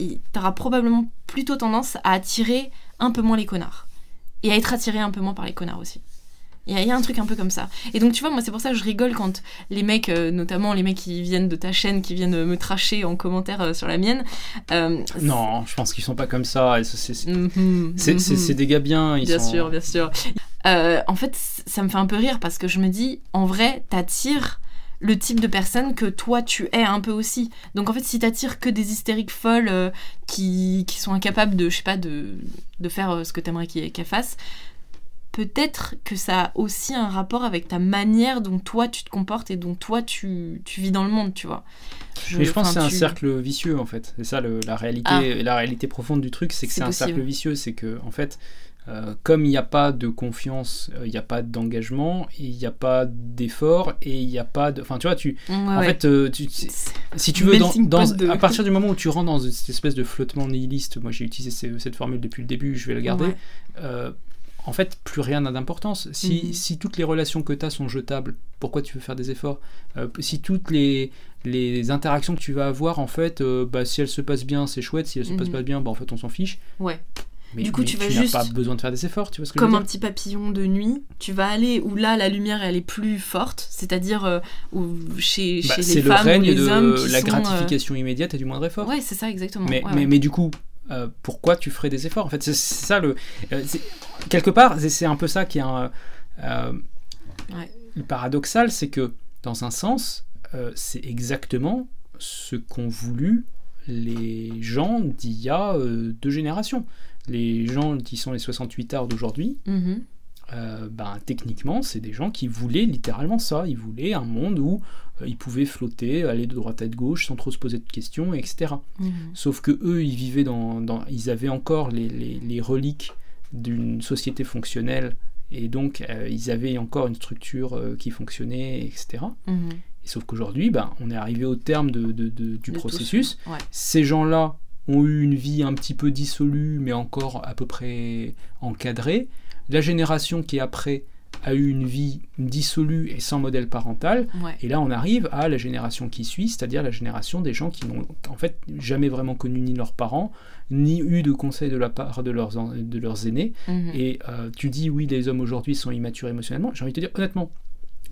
B: y- t'auras probablement plutôt tendance à attirer un peu moins les connards. Et à être attiré un peu moins par les connards aussi. Il y, a- il y a un truc un peu comme ça. Et donc, tu vois, moi, c'est pour ça que je rigole quand les mecs, euh, notamment les mecs qui viennent de ta chaîne, qui viennent me tracher en commentaire euh, sur la mienne. euh,
A: Non, je pense qu'ils sont pas comme ça. c'est- c'est des gars bien. Ils
B: Bien
A: sont...
B: sûr, bien sûr. En fait, ça me fait un peu rire parce que je me dis, en vrai, t'attires le type de personne que toi tu es un peu aussi. Donc en fait, si t'attires que des hystériques folles euh, qui, qui, sont incapables de, je sais pas, de, de faire euh, ce que t'aimerais qu'elles fassent, peut-être que ça a aussi un rapport avec ta manière dont toi tu te comportes et dont toi tu, tu vis dans le monde, tu vois.
A: Je, Mais je pense que c'est un cercle vicieux en fait. C'est ça la réalité, ah. la réalité profonde du truc, c'est que c'est un cercle vicieux, c'est que en fait euh, comme il n'y a pas de confiance, euh, il n'y a pas d'engagement, il n'y a pas d'effort et il n'y a pas de. Enfin, tu vois, tu. en fait, euh, si tu veux, dans, à partir du moment où tu rentres dans cette espèce de flottement nihiliste, moi j'ai utilisé cette formule depuis le début, je vais la garder. en fait, plus rien n'a d'importance. Si, mhm. si, toutes les relations que tu as sont jetables, pourquoi tu veux faire des efforts? Si toutes les, les interactions que tu vas avoir, en fait, bah, si elles se passent bien, c'est chouette. Si elles se passent mhm. pas bien, bah, en fait, on s'en fiche.
B: Ouais.
A: Mais, du coup, tu vas juste. pas besoin de faire des efforts, tu vois ce que
B: Comme
A: je
B: un petit papillon de nuit, tu vas aller où là la lumière elle est plus forte, c'est-à-dire euh, chez, bah, chez les femmes ou les de hommes qui
A: la
B: sont,
A: gratification immédiate et du moindre effort.
B: Ouais, c'est ça exactement.
A: Mais, mais, mais, du coup, euh, pourquoi tu ferais des efforts En fait, c'est ça le. Euh, quelque part, c'est un peu ça qui est un. Le paradoxal, c'est que dans un sens, c'est exactement ce qu'ont voulu les gens d'il y a deux générations les gens qui sont les 68 arts d'aujourd'hui, mhm. euh, ben, techniquement, c'est des gens qui voulaient littéralement ça. Ils voulaient un monde où euh, ils pouvaient flotter, aller de droite à de gauche sans trop se poser de questions, etc. Mhm. Sauf que eux, ils vivaient dans, ils avaient encore les, reliques d'une société fonctionnelle et donc euh, ils avaient encore une structure qui fonctionnait, etc. Mhm. Et sauf qu'aujourd'hui, ben, on est arrivé au terme de, du processus. Ces gens-là ont eu une vie un petit peu dissolue, mais encore à peu près encadrée. La génération qui est après a eu une vie dissolue et sans modèle parental. Et là, on arrive à la génération qui suit, c'est-à-dire la génération des gens qui n'ont en fait jamais vraiment connu ni leurs parents, ni eu de conseils de la part de leurs, de leurs aînés. Mhm. Et euh, tu dis, oui, les hommes aujourd'hui sont immatures émotionnellement. J'ai envie de te dire, honnêtement,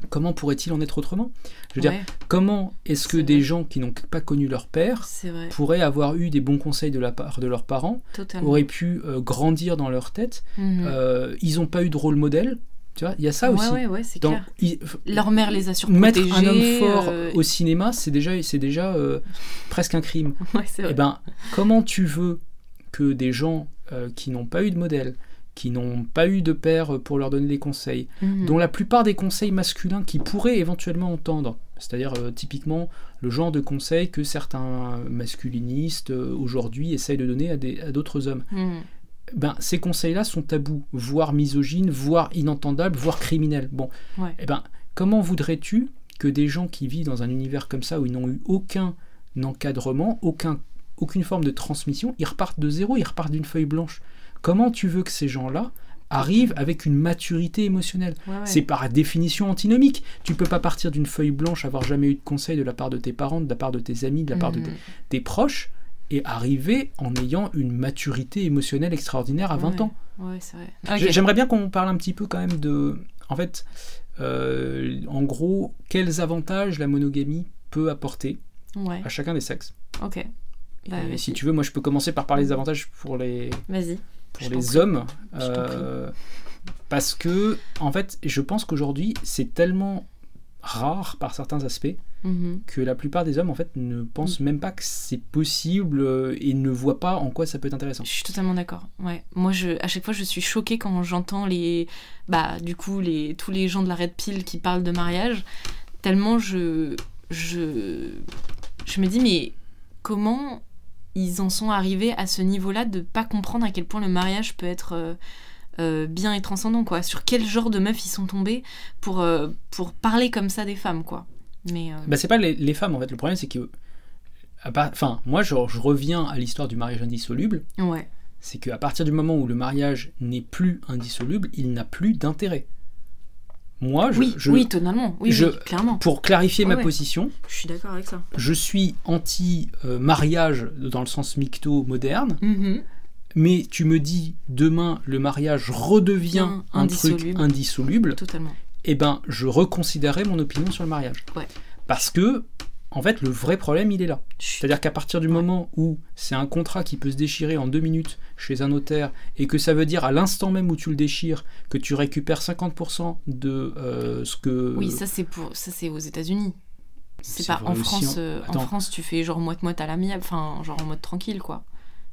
A: comment pourrait-il en être autrement? Je veux dire, comment est-ce que des gens qui n'ont pas connu leur père pourraient avoir eu des bons conseils de la part de leurs parents, auraient pu euh, grandir dans leur tête? Mhm. euh, Ils n'ont pas eu de rôle modèle? Tu vois, il y a ça aussi.
B: leur mère les a surprotégés.
A: Mettre un homme fort euh, au cinéma, c'est déjà, c'est déjà presque un crime.
B: Et
A: eh ben, comment tu veux que des gens qui n'ont pas eu de modèle, qui n'ont pas eu de père pour leur donner des conseils, mhm. dont la plupart des conseils masculins qu'ils pourraient éventuellement entendre, c'est-à-dire euh, typiquement le genre de conseils que certains masculinistes euh, aujourd'hui essayent de donner à d'autres hommes. Mhm. Ben, ces conseils-là sont tabous, voire misogynes, voire inentendables, voire criminels. Bon, eh ben, comment voudrais-tu que des gens qui vivent dans un univers comme ça, où ils n'ont eu aucun encadrement, aucun, aucune forme de transmission, ils repartent de zéro, ils repartent d'une feuille blanche? Comment tu veux que ces gens-là arrivent avec une maturité émotionnelle C'est par définition antinomique. Tu peux pas partir d'une feuille blanche, avoir jamais eu de conseil de la part de tes parents, de la part de tes amis, de la part de mhm. tes, proches, et arriver en ayant une maturité émotionnelle extraordinaire à 20 ans. J'aimerais bien qu'on parle un petit peu quand même de... En fait, euh, en gros, quels avantages la monogamie peut apporter à chacun des sexes.
B: Ok.
A: Bah, si tu veux, moi je peux commencer par parler des avantages pour les.
B: Vas-y
A: pour les hommes. Euh, parce que, en fait, je pense qu'aujourd'hui, c'est tellement rare par certains aspects mhm. que la plupart des hommes en fait ne pensent même pas que c'est possible euh, et ne voient pas en quoi ça peut être intéressant.
B: Je suis totalement d'accord. Ouais. Moi je à chaque fois je suis choquée quand j'entends les bah du coup les tous les gens de la Red Pill qui parlent de mariage tellement je je je me dis mais comment ils en sont arrivés à ce niveau-là de pas comprendre à quel point le mariage peut être euh, euh, bien et transcendant, quoi. Sur quel genre de meuf ils sont tombés pour, euh, pour parler comme ça des femmes, quoi. Mais,
A: bah, c'est pas les, femmes, en fait. Le problème, c'est que. Enfin, moi, je, je reviens à l'histoire du mariage indissoluble.
B: Ouais.
A: C'est qu'à partir du moment où le mariage n'est plus indissoluble, il n'a plus d'intérêt. Moi, je,
B: oui, oui, totalement, oui, clairement.
A: Pour clarifier ma position,
B: je suis d'accord avec ça.
A: Je suis anti-mariage dans le sens micto moderne,
B: mm-hmm.
A: mais tu me dis demain le mariage redevient un truc indissoluble.
B: Totalement.
A: Eh ben, je reconsidérerai mon opinion sur le mariage.
B: Ouais.
A: Parce que en fait, le vrai problème, il est là. C'est-à-dire qu'à partir du moment où c'est un contrat qui peut se déchirer en deux minutes chez un notaire, et que ça veut dire à l'instant même où tu le déchires, que tu récupères 50% de euh, ce que...
B: Oui, ça c'est pour ça c'est aux États-Unis. C'est pas en
A: aussi
B: France. euh, en. France, tu fais genre moite-moite à l'amiable, enfin, genre en mode tranquille, quoi.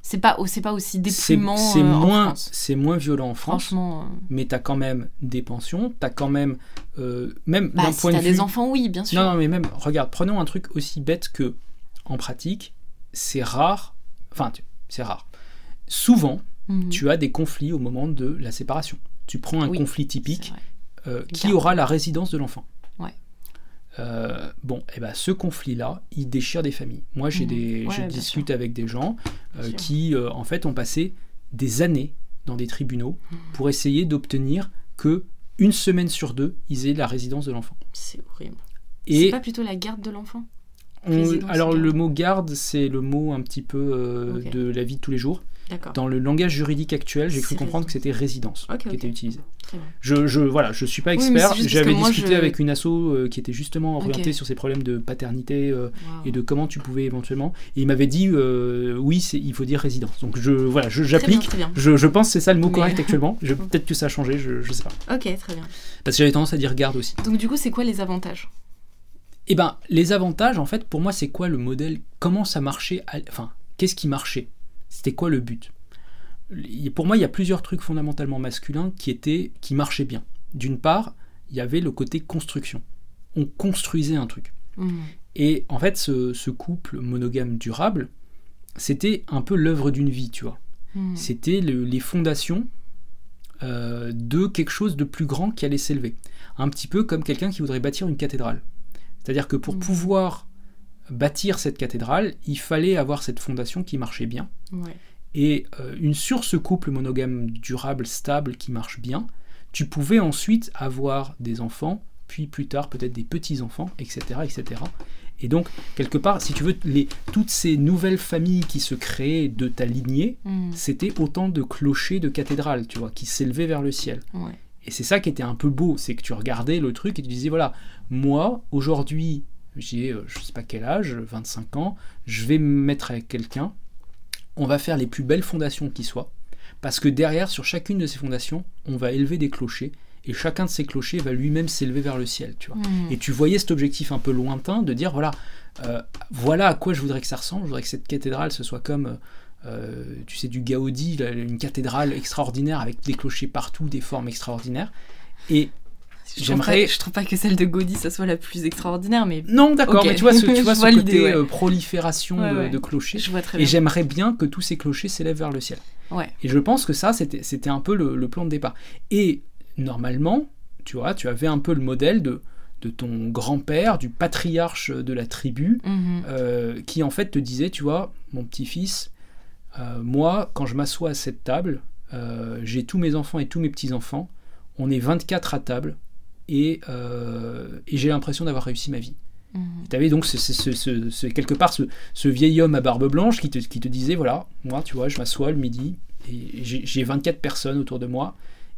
B: C'est pas, c'est pas aussi déprimant
A: c'est
B: euh,
A: moins, c'est moins violent en France,
B: Franchement. euh,
A: mais t'as quand même des pensions, t'as quand même, euh, même
B: Bah,
A: d'un
B: si
A: point de
B: t'as
A: vue.
B: des enfants, oui, bien sûr.
A: Non, non, mais même, regarde, prenons un truc aussi bête que, en pratique, c'est rare, enfin, c'est rare. Souvent,
B: Mhm.
A: tu as des conflits au moment de la séparation. Tu prends un
B: Oui,
A: conflit typique, qui aura la résidence de l'enfant. Euh, bon, et ben ce conflit-là, il déchire des familles. Moi, j'ai
B: Mhm.
A: des,
B: Ouais,
A: je discute avec des gens euh, qui, euh, en fait, ont passé des années dans des tribunaux
B: Mhm.
A: pour essayer d'obtenir que une semaine sur deux, ils aient la résidence de l'enfant.
B: C'est horrible. C'est
A: Et
B: pas plutôt la garde de l'enfant?
A: On- alors
B: garde.
A: le mot garde, c'est le mot un petit peu de la vie de tous les jours. Dans le langage juridique actuel, j'ai cru comprendre que c'était résidence qui était utilisé.
B: Très bien.
A: Je, je voilà, je suis pas expert. J'avais discuté
B: je-
A: avec une asso euh, qui était justement orientée sur ces problèmes de paternité euh, et de comment tu pouvais éventuellement. Et il m'avait dit euh, oui, il faut dire résidence. Donc je voilà, j'applique. Je, je pense que c'est ça le mot
B: Mais-
A: correct actuellement. Peut-être que ça a changé, je, je sais pas.
B: Ok, très bien.
A: Parce que j'avais tendance à dire garde aussi.
B: Donc du coup, c'est quoi les avantages?
A: Eh ben, les avantages, en fait, pour moi, c'est quoi le modèle? Comment ça marchait à- Enfin, qu'est-ce qui marchait? C'était quoi le but? Pour moi, il y a plusieurs trucs fondamentalement masculins qui étaient, qui marchaient bien. D'une part, il y avait le côté construction. On construisait un truc.
B: Mhm.
A: Et en fait, ce, ce couple monogame durable, c'était un peu l'œuvre d'une vie, tu vois.
B: Mhm.
A: C'était le- les fondations euh, de quelque chose de plus grand qui allait s'élever. Un petit peu comme quelqu'un qui voudrait bâtir une cathédrale. C'est-à-dire que pour
B: Mhm.
A: pouvoir bâtir cette cathédrale, il fallait avoir cette fondation qui marchait bien.
B: Ouais.
A: Et euh, une sur ce couple monogame durable, stable, qui marche bien, tu pouvais ensuite avoir des enfants, puis plus tard peut-être des petits-enfants, etc., etc. Et donc, quelque part, si tu veux, les, toutes ces nouvelles familles qui se créaient de ta lignée,
B: Mhm.
A: c'était autant de clochers de cathédrales, tu vois, qui s'élevaient vers le ciel.
B: Ouais.
A: Et c'est ça qui était un peu beau, c'est que tu regardais le truc et tu disais, voilà, moi, aujourd'hui, j'ai, euh, je sais pas quel âge, 25 ans, je vais me mettre avec quelqu'un, on va faire les plus belles fondations qui soient, parce que derrière, sur chacune de ces fondations, on va élever des clochers, et chacun de ces clochers va lui-même s'élever vers le ciel, tu vois.
B: Mhm.
A: Et tu voyais cet objectif un peu lointain de dire voilà, euh, voilà à quoi je voudrais que ça ressemble. Je voudrais que cette cathédrale ce soit comme, euh, tu sais, du Gaudi, une cathédrale extraordinaire avec des clochers partout, des formes extraordinaires. Et j'aimerais-
B: Je trouve pas que celle de Gaudi, ça soit la plus extraordinaire, mais
A: non, d'accord, mais tu vois ce, tu vois ce
B: vois
A: côté
B: ouais.
A: euh, prolifération
B: Ouais,
A: de,
B: ouais.
A: de clochers.
B: je vois très
A: Et
B: bien.
A: j'aimerais bien que tous ces clochers s'élèvent vers le ciel.
B: Ouais.
A: Et je pense que ça, c'était un peu le, le plan de départ. Et normalement, tu vois, tu avais un peu le modèle de, de ton grand-père, du patriarche de la tribu,
B: Mhm.
A: euh, qui en fait te disait, tu vois, mon petit-fils, euh, moi, quand je m'assois à cette table, j'ai tous mes enfants et tous mes petits-enfants, on est 24 à table, et, euh, et j'ai l'impression d'avoir réussi ma vie.
B: Mhm.
A: Tu avais donc ce, ce- ce- ce- ce- quelque part ce, vieil homme à barbe blanche qui te, qui te disait, voilà, moi, tu vois, je m'assois le midi, et j'ai j'ai 24 personnes autour de moi,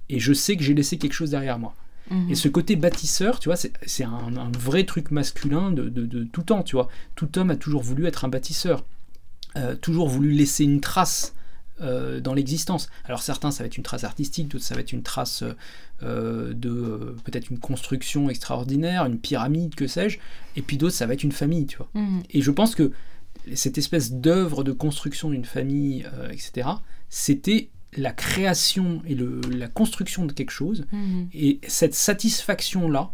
A: et je sais que j'ai laissé quelque chose derrière moi.
B: Mhm.
A: Et ce côté bâtisseur, tu vois, c'est c'est un, un vrai truc masculin de, de- de tout temps, tu vois. Tout homme a toujours voulu être un bâtisseur, euh, toujours voulu laisser une trace euh, dans l'existence. Alors certains, ça va être une trace artistique, d'autres, ça va être une trace euh, de euh, peut-être une construction extraordinaire, une pyramide, que sais-je, et puis d'autres, ça va être une famille, tu vois.
B: Mhm.
A: Et je pense que cette espèce d'œuvre de construction d'une famille, euh, etc., c'était la création et le- la construction de quelque chose,
B: Mhm.
A: et cette satisfaction-là,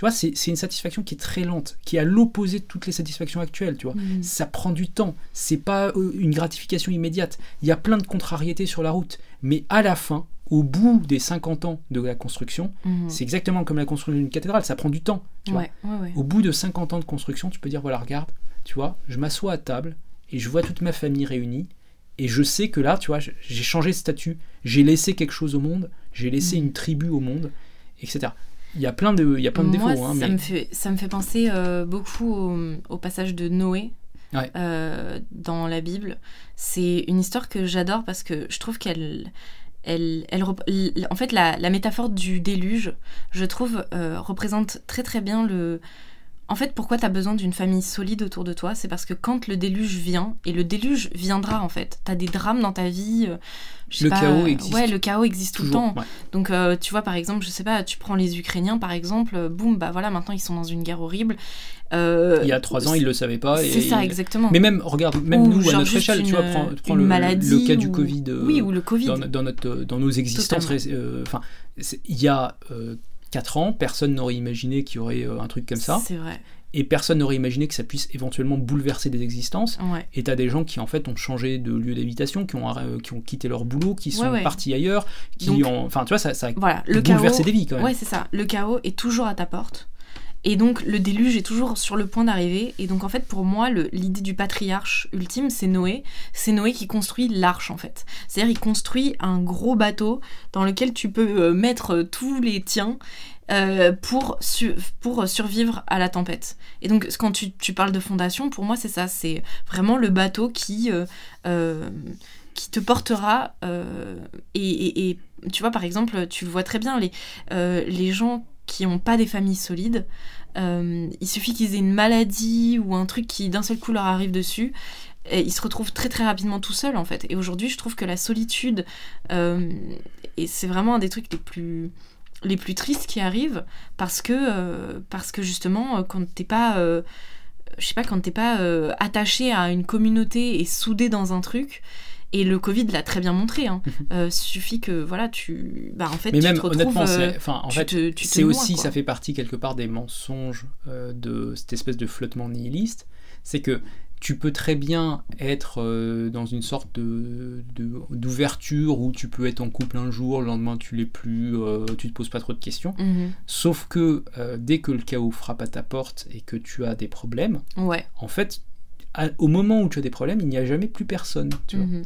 A: tu vois, c'est une satisfaction qui est très lente, qui est à l'opposé de toutes les satisfactions actuelles, tu vois.
B: Mhm.
A: Ça prend du temps, c'est pas euh, une gratification immédiate. Il y a plein de contrariétés sur la route, mais à la fin, au bout des 50 ans de la construction,
B: Mhm.
A: c'est exactement comme la construction d'une cathédrale, ça prend du temps, tu vois.
B: Ouais, ouais, ouais.
A: Au bout de 50 ans de construction, tu peux dire voilà, regarde, tu vois, je m'assois à table et je vois toute ma famille réunie et je sais que là, tu vois, j'ai changé de statut, j'ai laissé quelque chose au monde, j'ai laissé
B: Mhm.
A: une tribu au monde, etc. Il y a plein de, il y a plein de
B: Moi,
A: défauts, hein,
B: ça,
A: mais
B: me fait, ça me fait penser euh, beaucoup au, au passage de Noé
A: Ouais.
B: euh, dans la Bible. C'est une histoire que j'adore parce que je trouve qu'elle. Elle, elle, en fait, la, la métaphore du déluge, je trouve, euh, représente très très bien le. En fait, pourquoi tu as besoin d'une famille solide autour de toi? C'est parce que quand le déluge vient, et le déluge viendra en fait, tu as des drames dans ta vie. euh, je
A: Le chaos
B: euh,
A: existe.
B: Ouais, le chaos existe tout le temps.
A: ouais.
B: Donc, euh, tu vois, par exemple, je sais pas, tu prends les Ukrainiens, par exemple, boum, bah voilà, maintenant ils sont dans une guerre horrible. Euh,
A: Il y a trois ans, ils le savaient pas.
B: C'est ça, exactement.
A: Mais même, regarde, même
B: Ou
A: nous, à notre échelle, tu vois, prends, prends le, le cas du Covid.
B: Oui, ou le Covid.
A: dans, dans notre, dans nos existences. Enfin, il y a 4 ans, personne n'aurait imaginé qu'il y aurait euh, un truc comme ça.
B: C'est vrai.
A: Et personne n'aurait imaginé que ça puisse éventuellement bouleverser des existences.
B: Ouais.
A: Et t'as des gens qui en fait ont changé de lieu d'habitation, qui ont, arr- qui ont quitté leur boulot, qui sont
B: Ouais, ouais.
A: partis ailleurs, qui
B: Donc,
A: ont. Enfin, tu vois, ça, ça a
B: Voilà, le chaos.
A: bouleversé des vies quand même.
B: Ouais, c'est ça. Le chaos est toujours à ta porte. Et donc, le déluge est toujours sur le point d'arriver. Et donc, en fait, pour moi, l'idée du patriarche ultime, c'est Noé. C'est Noé qui construit l'arche, en fait. C'est-à-dire, il construit un gros bateau dans lequel tu peux euh, mettre euh, tous les tiens euh, pour, pour survivre à la tempête. Et donc, quand tu, parles de fondation, pour moi, c'est ça. C'est vraiment le bateau qui, qui te portera. et, tu vois, par exemple, tu vois très bien les, les gens qui n'ont pas des familles solides. euh, il suffit qu'ils aient une maladie ou un truc qui d'un seul coup leur arrive dessus. Et ils se retrouvent très très rapidement tout seuls en fait. Et aujourd'hui, je trouve que la solitude, euh, c'est vraiment un des trucs les plus les plus tristes qui arrivent parce que euh, parce que justement quand t'es pas je pas quand t'es pas attaché à une communauté et soudé dans un truc et le Covid l'a très bien montré hein. Euh, suffit que voilà tu bah en fait
A: Mais
B: tu
A: même
B: te retrouves
A: honnêtement,
B: euh,
A: enfin, en fait, c'est aussi,
B: quoi.
A: ça fait partie quelque part des mensonges euh, de cette espèce de flottement nihiliste. C'est que tu peux très bien être euh, dans une sorte de d'ouverture où tu peux être en couple un jour, le lendemain tu l'es plus, euh, tu te poses pas trop de questions.
B: Mhm.
A: Sauf que euh, dès que le chaos frappe à ta porte et que tu as des problèmes,
B: ouais
A: en fait, à- au moment où tu as des problèmes, il n'y a jamais plus personne. Tu vois.
B: Mhm.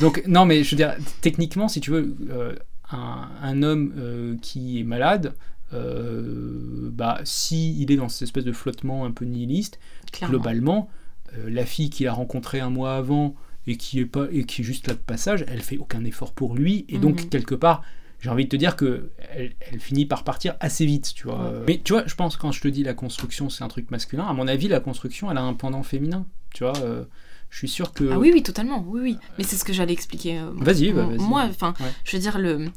A: Donc, non, mais je veux dire, techniquement, si tu veux, euh, un, un homme euh, qui est malade, euh, bah, si il est dans cette espèce de flottement un peu nihiliste,
B: clairement
A: globalement, euh, la fille qu'il a rencontrée un mois avant et qui est pas et qui est juste là de passage, elle fait aucun effort pour lui, et donc
B: Mhm.
A: quelque part. J'ai envie de te dire que elle, elle finit par partir assez vite, tu vois.
B: Ouais.
A: Mais tu vois, je pense quand je te dis la construction, c'est un truc masculin. À mon avis, la construction, elle a un pendant féminin. Tu vois, euh, je suis sûr que.
B: Ah oui, oui, totalement, oui, oui. Mais c'est ce que j'allais expliquer. euh,
A: Vas-y, bah, vas-y.
B: Moi, enfin,
A: Ouais.
B: je veux dire, le...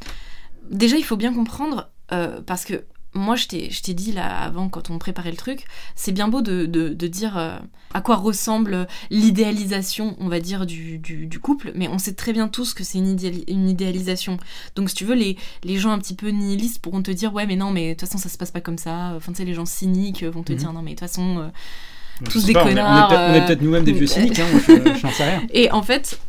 B: déjà, il faut bien comprendre, euh, parce que moi, je t'ai dit là avant, quand on préparait le truc, c'est bien beau de, de- de dire euh, à quoi ressemble l'idéalisation, on va dire, du, du- du couple, mais on sait très bien tous que c'est une, idéali- une idéalisation. Donc, si tu veux, les, les gens un petit peu nihilistes pourront te dire, ouais, mais non, mais de toute façon, ça se passe pas comme ça. Enfin, tu sais, les gens cyniques vont te
A: Mhm.
B: dire, non, mais de toute façon. euh, tous des
A: pas, on est-
B: connards,
A: On est
B: euh,
A: peut-être nous-mêmes des vieux cyniques, hein, je j'en sais rien.
B: Et en fait,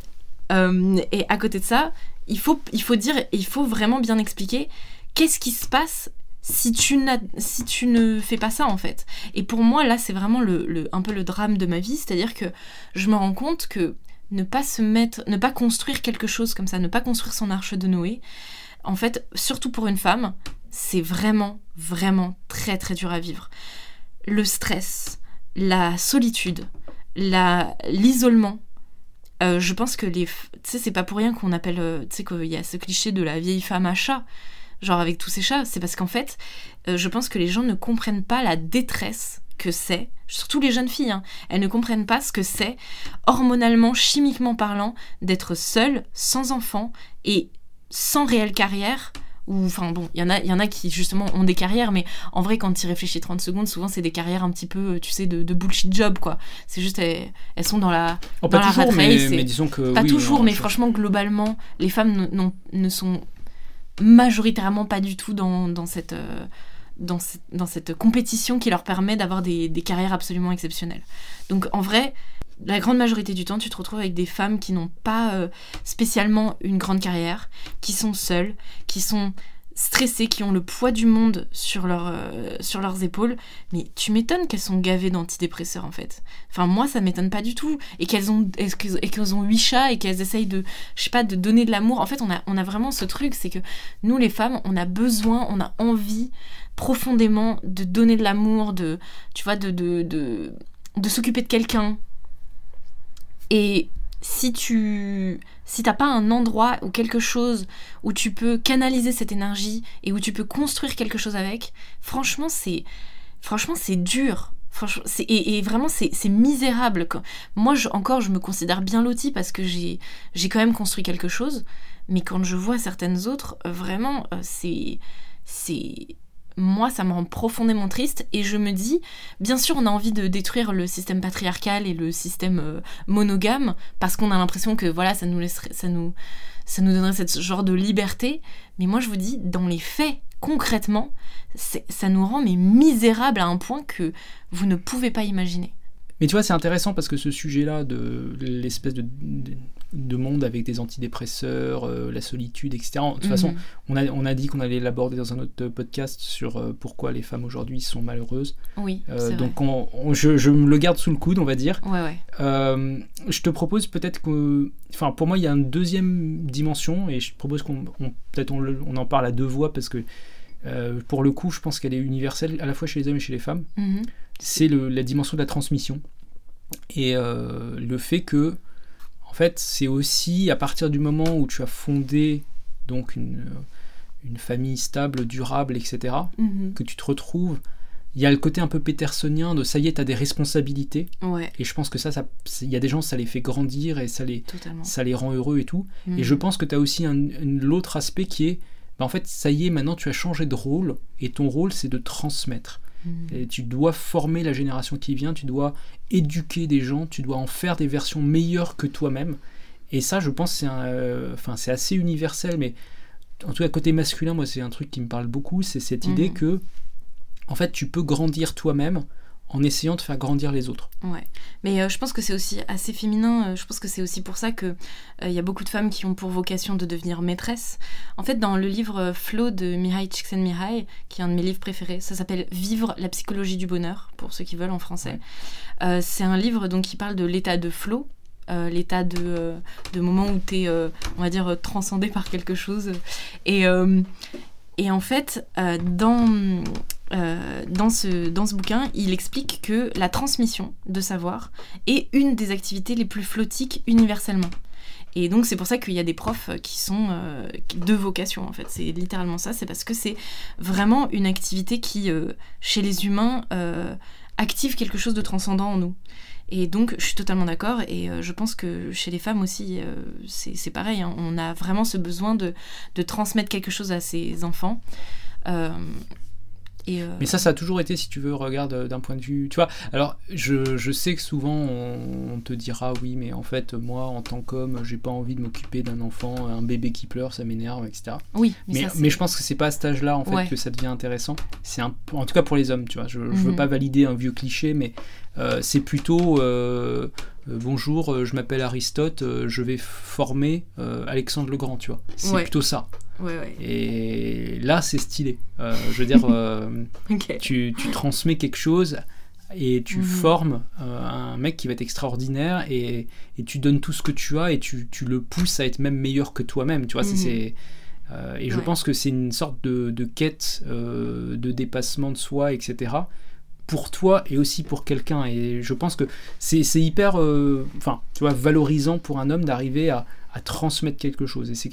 B: euh, et à côté de ça, il faut, il faut dire, il faut vraiment bien expliquer qu'est-ce qui se passe si tu, si tu ne fais pas ça en fait. Et pour moi, là, c'est vraiment le, le- un peu le drame de ma vie, c'est-à-dire que je me rends compte que ne pas se mettre, ne pas construire quelque chose comme ça, ne pas construire son arche de Noé, en fait, surtout pour une femme, c'est vraiment, vraiment très très dur à vivre. Le stress, la solitude, l'isolement, euh, je pense que les. Tu sais, c'est pas pour rien qu'on appelle. euh, Tu sais, qu'il y a ce cliché de la vieille femme à chat, genre avec tous ces chats. C'est parce qu'en fait, euh, je pense que les gens ne comprennent pas la détresse que c'est, surtout les jeunes filles, hein. elles ne comprennent pas ce que c'est, hormonalement, chimiquement parlant, d'être seule, sans enfant et sans réelle carrière. Ou, enfin bon, il y, en a- il y en a qui justement ont des carrières, mais en vrai, quand tu y réfléchis 30 secondes, souvent c'est des carrières un petit peu, tu sais, de, de bullshit job, quoi. C'est juste, elles, elles sont dans la,
A: Oh,
B: dans
A: pas
B: la
A: toujours,
B: rat
A: mais,
B: race et-
A: mais disons que.
B: pas
A: oui,
B: toujours,
A: non,
B: mais
A: je-
B: franchement, globalement, les femmes ne- sont majoritairement pas du tout dans, dans cette, euh, dans, cette, dans cette compétition qui leur permet d'avoir des, des carrières absolument exceptionnelles. Donc en vrai, la grande majorité du temps, tu te retrouves avec des femmes qui n'ont pas euh, spécialement une grande carrière, qui sont seules, qui sont stressées, qui ont le poids du monde sur, leur, euh, sur leurs épaules. Mais tu m'étonnes qu'elles sont gavées d'antidépresseurs en fait. Enfin moi ça m'étonne pas du tout. Et qu'elles ont, et qu'elles ont huit chats et qu'elles essayent de, je sais pas, de donner de l'amour. En fait on a, on a vraiment ce truc, c'est que nous les femmes, on a besoin, on a envie profondément de donner de l'amour, de, tu vois, de, de, de, de s'occuper de quelqu'un. Et si tu si t'as pas un endroit ou quelque chose où tu peux canaliser cette énergie et où tu peux construire quelque chose avec, franchement c'est franchement c'est dur. Et, vraiment, c'est misérable. Moi, je, encore, je me considère bien loti parce que j'ai quand même construit quelque chose. Mais quand je vois certaines autres, vraiment, euh, c'est. c'est moi, ça me rend profondément triste et je me dis, bien sûr, on a envie de détruire le système patriarcal et le système euh, monogame parce qu'on a l'impression que voilà, ça nous laisserait, ça nous, ça nous donnerait ce genre de liberté. Mais moi, je vous dis, dans les faits, concrètement, ça nous rend mais misérables à un point que vous ne pouvez pas imaginer.
A: Mais tu vois, c'est intéressant parce que ce sujet-là de l'espèce de, de, monde avec des antidépresseurs, euh, la solitude, etc. De toute façon, mhm. on a, on a dit qu'on allait l'aborder dans un autre podcast sur euh, pourquoi les femmes aujourd'hui sont malheureuses.
B: Oui.
A: Euh, donc, on, je, je, me le garde sous le coude, on va dire.
B: Ouais, ouais.
A: je te propose peut-être que. Enfin, pour moi, il y a une deuxième dimension et je propose qu'on. Peut-être on, on, en parle à deux voix parce que. pour le coup, je pense qu'elle est universelle à la fois chez les hommes et chez les femmes. Mhm c'est la dimension de la transmission. Et le fait que, en fait, c'est aussi à partir du moment où tu as fondé donc une, une famille stable, durable, etc., mhm. que tu te retrouves. Il y a le côté un peu pétersonien de ça y est, tu as des responsabilités. Et je pense que ça, il y a des gens, ça les fait grandir et ça les, ça les rend heureux et tout. Et mhm. je pense que tu as aussi l'autre aspect qui est, bah, en fait, ça y est, maintenant tu as changé de rôle et ton rôle c'est de transmettre. Mm. Et tu dois former la génération qui vient, tu dois éduquer des gens, tu dois en faire des versions meilleures que toi-même. Et ça, je pense, c'est euh, c'est assez universel, mais en tout cas, côté masculin, moi, c'est un truc qui me parle beaucoup, c'est cette idée mm. que, en fait, tu peux grandir toi-même en essayant de faire grandir les autres.
B: Ouais, mais euh, je pense que c'est aussi assez féminin. Euh, je pense que c'est aussi pour ça que il y a beaucoup de femmes qui ont pour vocation de devenir maîtresses. En fait, dans le livre Flow de Mihai Csikszentmihalyi, qui est un de mes livres préférés, ça s'appelle Vivre la psychologie du bonheur pour ceux qui veulent en français. Euh, c'est un livre donc qui parle de l'état de flow, l'état de, de moment où tu es, on va dire, transcendé par quelque chose. Et, et en fait, dans euh, dans, ce, bouquin, il explique que la transmission de savoir est une des activités les plus flottiques universellement. Et donc c'est pour ça qu'il y a des profs qui sont euh, de vocation en fait. C'est littéralement ça, c'est parce que c'est vraiment une activité qui, euh, chez les humains, active quelque chose de transcendant en nous. Et donc je suis totalement d'accord et je pense que chez les femmes aussi c'est pareil, hein. on a vraiment ce besoin de, de, transmettre quelque chose à ses enfants.
A: Euh, Mais ça, ça a toujours été, si tu veux, regarde euh, d'un point de vue. Tu vois, alors je, je sais que souvent on, te dira oui, mais en fait, moi en tant qu'homme, j'ai pas envie de m'occuper d'un enfant, un bébé qui pleure, ça m'énerve, etc.
B: Oui,
A: mais, mais, je pense que c'est pas à cet âge-là en fait que ça devient intéressant. C'est un, en tout cas pour les hommes, tu vois. Je, je veux mhm. pas valider un vieux cliché, mais euh, c'est plutôt bonjour, je m'appelle Aristote, je vais former Alexandre le Grand, tu vois. C'est plutôt ça. Et là, c'est stylé. Euh, je veux dire, euh, tu, tu, transmets quelque chose et tu mhm. formes euh, un mec qui va être extraordinaire et, et, tu donnes tout ce que tu as et tu, tu le pousses à être même meilleur que toi-même. Tu vois, c'est. Mhm. et je pense que c'est une sorte de, de quête de dépassement de soi, etc. Pour toi et aussi pour quelqu'un. Et je pense que c'est hyper, enfin, tu vois, valorisant pour un homme d'arriver à, à transmettre quelque chose. Et c'est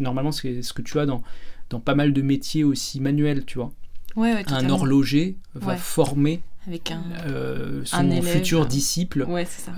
A: normalement c'est ce que tu as dans, dans pas mal de métiers aussi manuels, tu vois. un horloger va former
B: avec un,
A: euh, son futur disciple.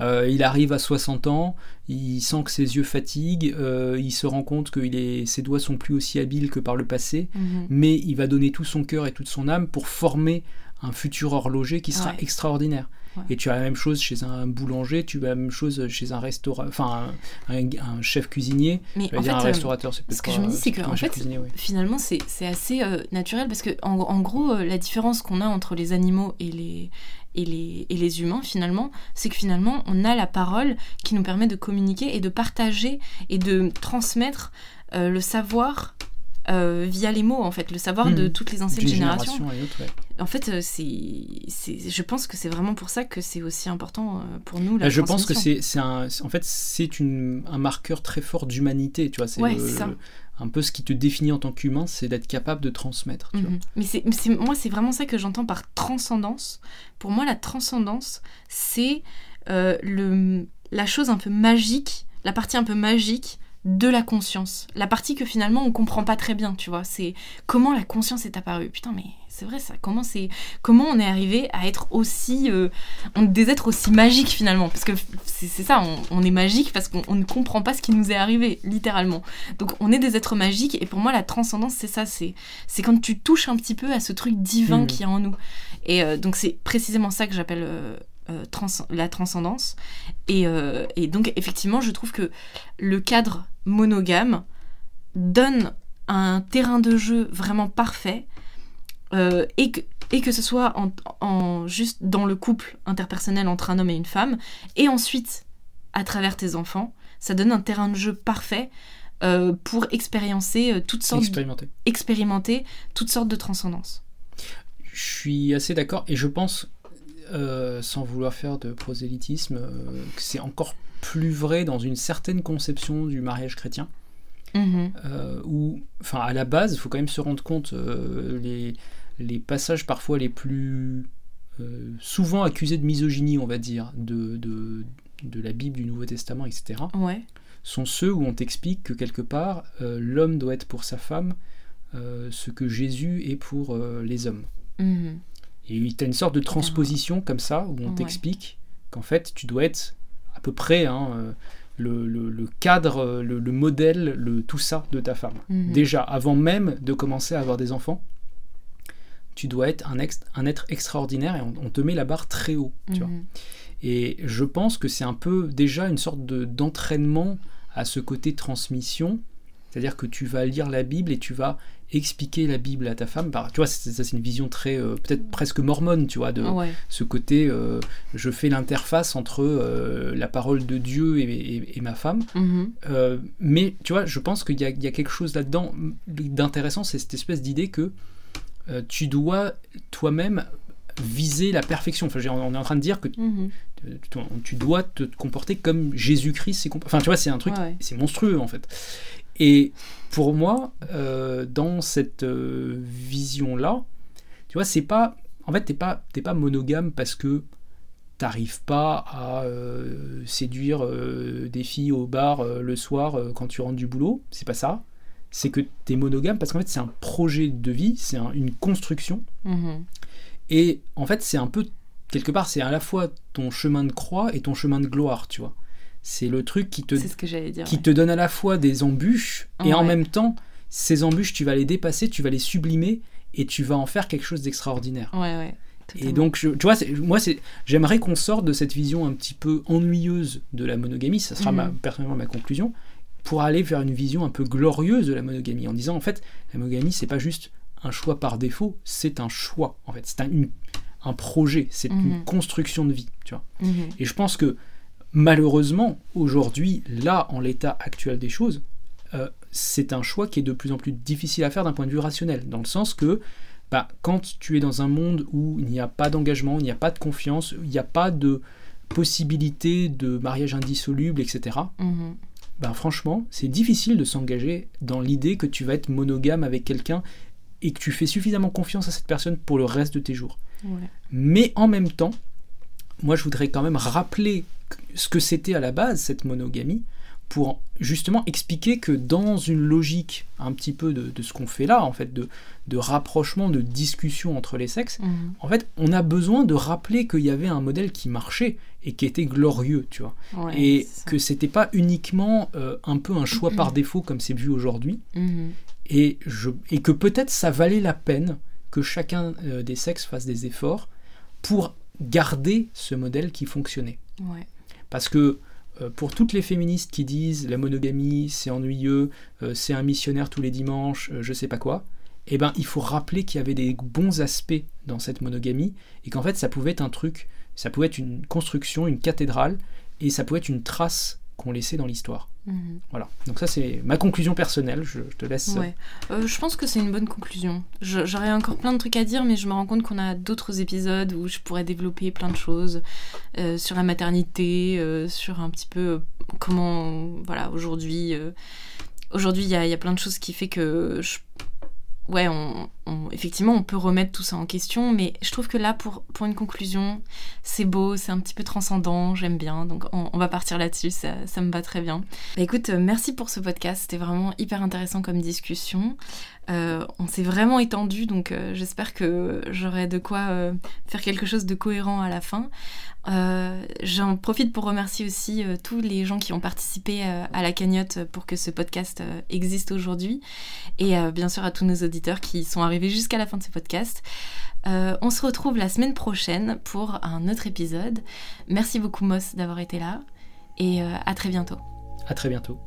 A: Euh, il arrive à 60 ans, il sent que ses yeux fatiguent, euh, il se rend compte que il est, ses doigts sont plus aussi habiles que par le passé, mhm. mais il va donner tout son cœur et toute son âme pour former un futur horloger qui sera extraordinaire. Et tu as la même chose chez un boulanger, tu as la même chose chez un restaurateur, enfin un, chef cuisinier.
B: Mais en fait, un restaurateur, c'est Ce que je me dis, c'est que en fait, finalement, c'est assez euh, naturel parce que en, gros, euh, la différence qu'on a entre les animaux et les et les, et les humains finalement, c'est que finalement on a la parole qui nous permet de communiquer et de partager et de transmettre euh, le savoir euh, via les mots, en fait, le savoir de hmm. toutes les anciennes générations. En fait, euh, c'est, je pense que c'est vraiment pour ça que c'est aussi important euh, pour nous. La
A: bah, je pense que c'est, un, en fait, c'est un marqueur très fort d'humanité, tu vois. C'est un peu ce qui te définit en tant qu'humain, c'est d'être capable de transmettre.
B: Mhm. Mais c'est, moi, c'est vraiment ça que j'entends par transcendance. Pour moi, la transcendance, c'est le, la chose un peu magique, la partie un peu magique de la conscience. La partie que finalement on comprend pas très bien, tu vois. C'est comment la conscience est apparue. Putain, mais c'est vrai ça. Comment c'est comment on est arrivé à être aussi euh, des êtres aussi magiques finalement? Parce que c'est ça, on, est magique parce qu'on ne comprend pas ce qui nous est arrivé littéralement. Donc on est des êtres magiques et pour moi la transcendance c'est ça. C'est c'est quand tu touches un petit peu à ce truc divin mmh. qui est en nous. Et euh, donc c'est précisément ça que j'appelle euh, la transcendance. Et, donc, effectivement, je trouve que le cadre monogame donne un terrain de jeu vraiment parfait euh, et, que, et que ce soit en, juste dans le couple interpersonnel entre un homme et une femme, et ensuite à travers tes enfants, ça donne un terrain de jeu parfait pour expérimenter toutes sortes
A: expérimenter.
B: expérimenter toutes sortes de transcendances.
A: Je suis assez d'accord et je pense euh, sans vouloir faire de prosélytisme, euh, c'est encore plus vrai dans une certaine conception du mariage chrétien.
B: Mhm.
A: Euh, où, enfin, à la base, il faut quand même se rendre compte, les, les passages parfois les plus souvent accusés de misogynie, on va dire, de, de, de, la Bible, du Nouveau Testament, etc.,
B: ouais.
A: sont ceux où on t'explique que quelque part, l'homme doit être pour sa femme ce que Jésus est pour les hommes.
B: Mhm.
A: Et tu as une sorte de transposition comme ça, où on t'explique qu'en fait, tu dois être à peu près hein, le, le, cadre, le, modèle, le, tout ça de ta femme.
B: Mhm.
A: Déjà, avant même de commencer à avoir des enfants, tu dois être un, ex, un être extraordinaire et on, te met la barre très haut. Tu vois.
B: Mhm.
A: Et je pense que c'est un peu déjà une sorte d'entraînement à ce côté transmission. C'est-à-dire que tu vas lire la Bible et tu vas expliquer la Bible à ta femme. Par, tu vois, ça c'est une vision très, euh, peut-être presque mormone, tu vois, de ce côté, euh, je fais l'interface entre euh, la parole de Dieu et, ma femme.
B: Mm-hmm.
A: mais tu vois, je pense qu'il y, y, a quelque chose là-dedans d'intéressant, c'est cette espèce d'idée que tu dois toi-même viser la perfection. Enfin, on est en train de dire que
B: mm-hmm.
A: tu, dois te comporter comme Jésus-Christ. Enfin, tu vois, c'est un truc, c'est monstrueux en fait. Et pour moi, euh, dans cette euh, vision-là, tu vois, c'est pas. En fait, t'es pas, pas monogame parce que t'arrives pas à euh, séduire des filles au bar le soir quand tu rentres du boulot. C'est pas ça. C'est que t'es monogame parce qu'en fait, c'est un projet de vie, c'est une construction.
B: Mm-hmm.
A: Et en fait, c'est un peu. Quelque part, c'est à la fois ton chemin de croix et ton chemin de gloire, tu vois. C'est le truc qui te, qui te donne à la fois des embûches et en même temps, ces embûches, tu vas les dépasser, tu vas les sublimer et tu vas en faire quelque chose d'extraordinaire.
B: Ouais, ouais.
A: Et donc, tu vois, moi, j'aimerais qu'on sorte de cette vision un petit peu ennuyeuse de la monogamie, ça sera ma, mhm. personnellement ma conclusion, pour aller vers une vision un peu glorieuse de la monogamie, en disant, en fait, la monogamie, c'est pas juste un choix par défaut, c'est un choix, en fait. C'est un, un projet, c'est une mhm. construction de vie, tu vois.
B: Mhm.
A: Et je pense que Malheureusement, aujourd'hui, là, en l'état actuel des choses, euh, c'est un choix qui est de plus en plus difficile à faire d'un point de vue rationnel, dans le sens que bah, quand tu es dans un monde où il n'y a pas d'engagement, il n'y a pas de confiance, il n'y a pas de possibilité de mariage indissoluble, etc.,
B: mhm.
A: bah, franchement, c'est difficile de s'engager dans l'idée que tu vas être monogame avec quelqu'un et que tu fais suffisamment confiance à cette personne pour le reste de tes jours. Mais en même temps, moi je voudrais quand même rappeler ce que c'était à la base, cette monogamie, pour justement expliquer que dans une logique un petit peu de, ce qu'on fait là, en fait, de, de, rapprochement, de discussion entre les sexes,
B: mhm.
A: en fait, on a besoin de rappeler qu'il y avait un modèle qui marchait et qui était glorieux, tu vois. et que c'était pas uniquement euh, un peu un choix par défaut comme c'est vu aujourd'hui,
B: mhm.
A: et, je, et que peut-être ça valait la peine que chacun euh, des sexes fasse des efforts pour garder ce modèle qui fonctionnait. Parce que euh, pour toutes les féministes qui disent la monogamie c'est ennuyeux, euh, c'est un missionnaire tous les dimanches, euh, je sais pas quoi, eh ben il faut rappeler qu'il y avait des bons aspects dans cette monogamie et qu'en fait ça pouvait être un truc, ça pouvait être une construction, une cathédrale et ça pouvait être une trace qu'on laissait dans l'histoire.
B: Mhm.
A: Voilà. Donc ça c'est ma conclusion personnelle. Je, te laisse.
B: Ouais. Euh, je pense que c'est une bonne conclusion. J'aurais encore plein de trucs à dire, mais je me rends compte qu'on a d'autres épisodes où je pourrais développer plein de choses euh, sur la maternité, euh, sur un petit peu comment, voilà, aujourd'hui, aujourd'hui il y a, y a, plein de choses qui fait que, je... ouais, on, effectivement, on peut remettre tout ça en question, mais je trouve que là, pour, pour une conclusion, c'est beau, c'est un petit peu transcendant, j'aime bien, donc on, va partir là-dessus, ça, ça, me va très bien. Bah, écoute, euh, merci pour ce podcast, c'était vraiment hyper intéressant comme discussion. Euh, on s'est vraiment étendu, donc euh, j'espère que j'aurai de quoi faire quelque chose de cohérent à la fin. J'en profite pour remercier aussi tous les gens qui ont participé à la cagnotte pour que ce podcast existe aujourd'hui, et bien sûr à tous nos auditeurs qui sont arrivés jusqu'à la fin de ce podcast. on se retrouve la semaine prochaine pour un autre épisode. Merci beaucoup Moss d'avoir été là, et à très bientôt.
A: À très bientôt.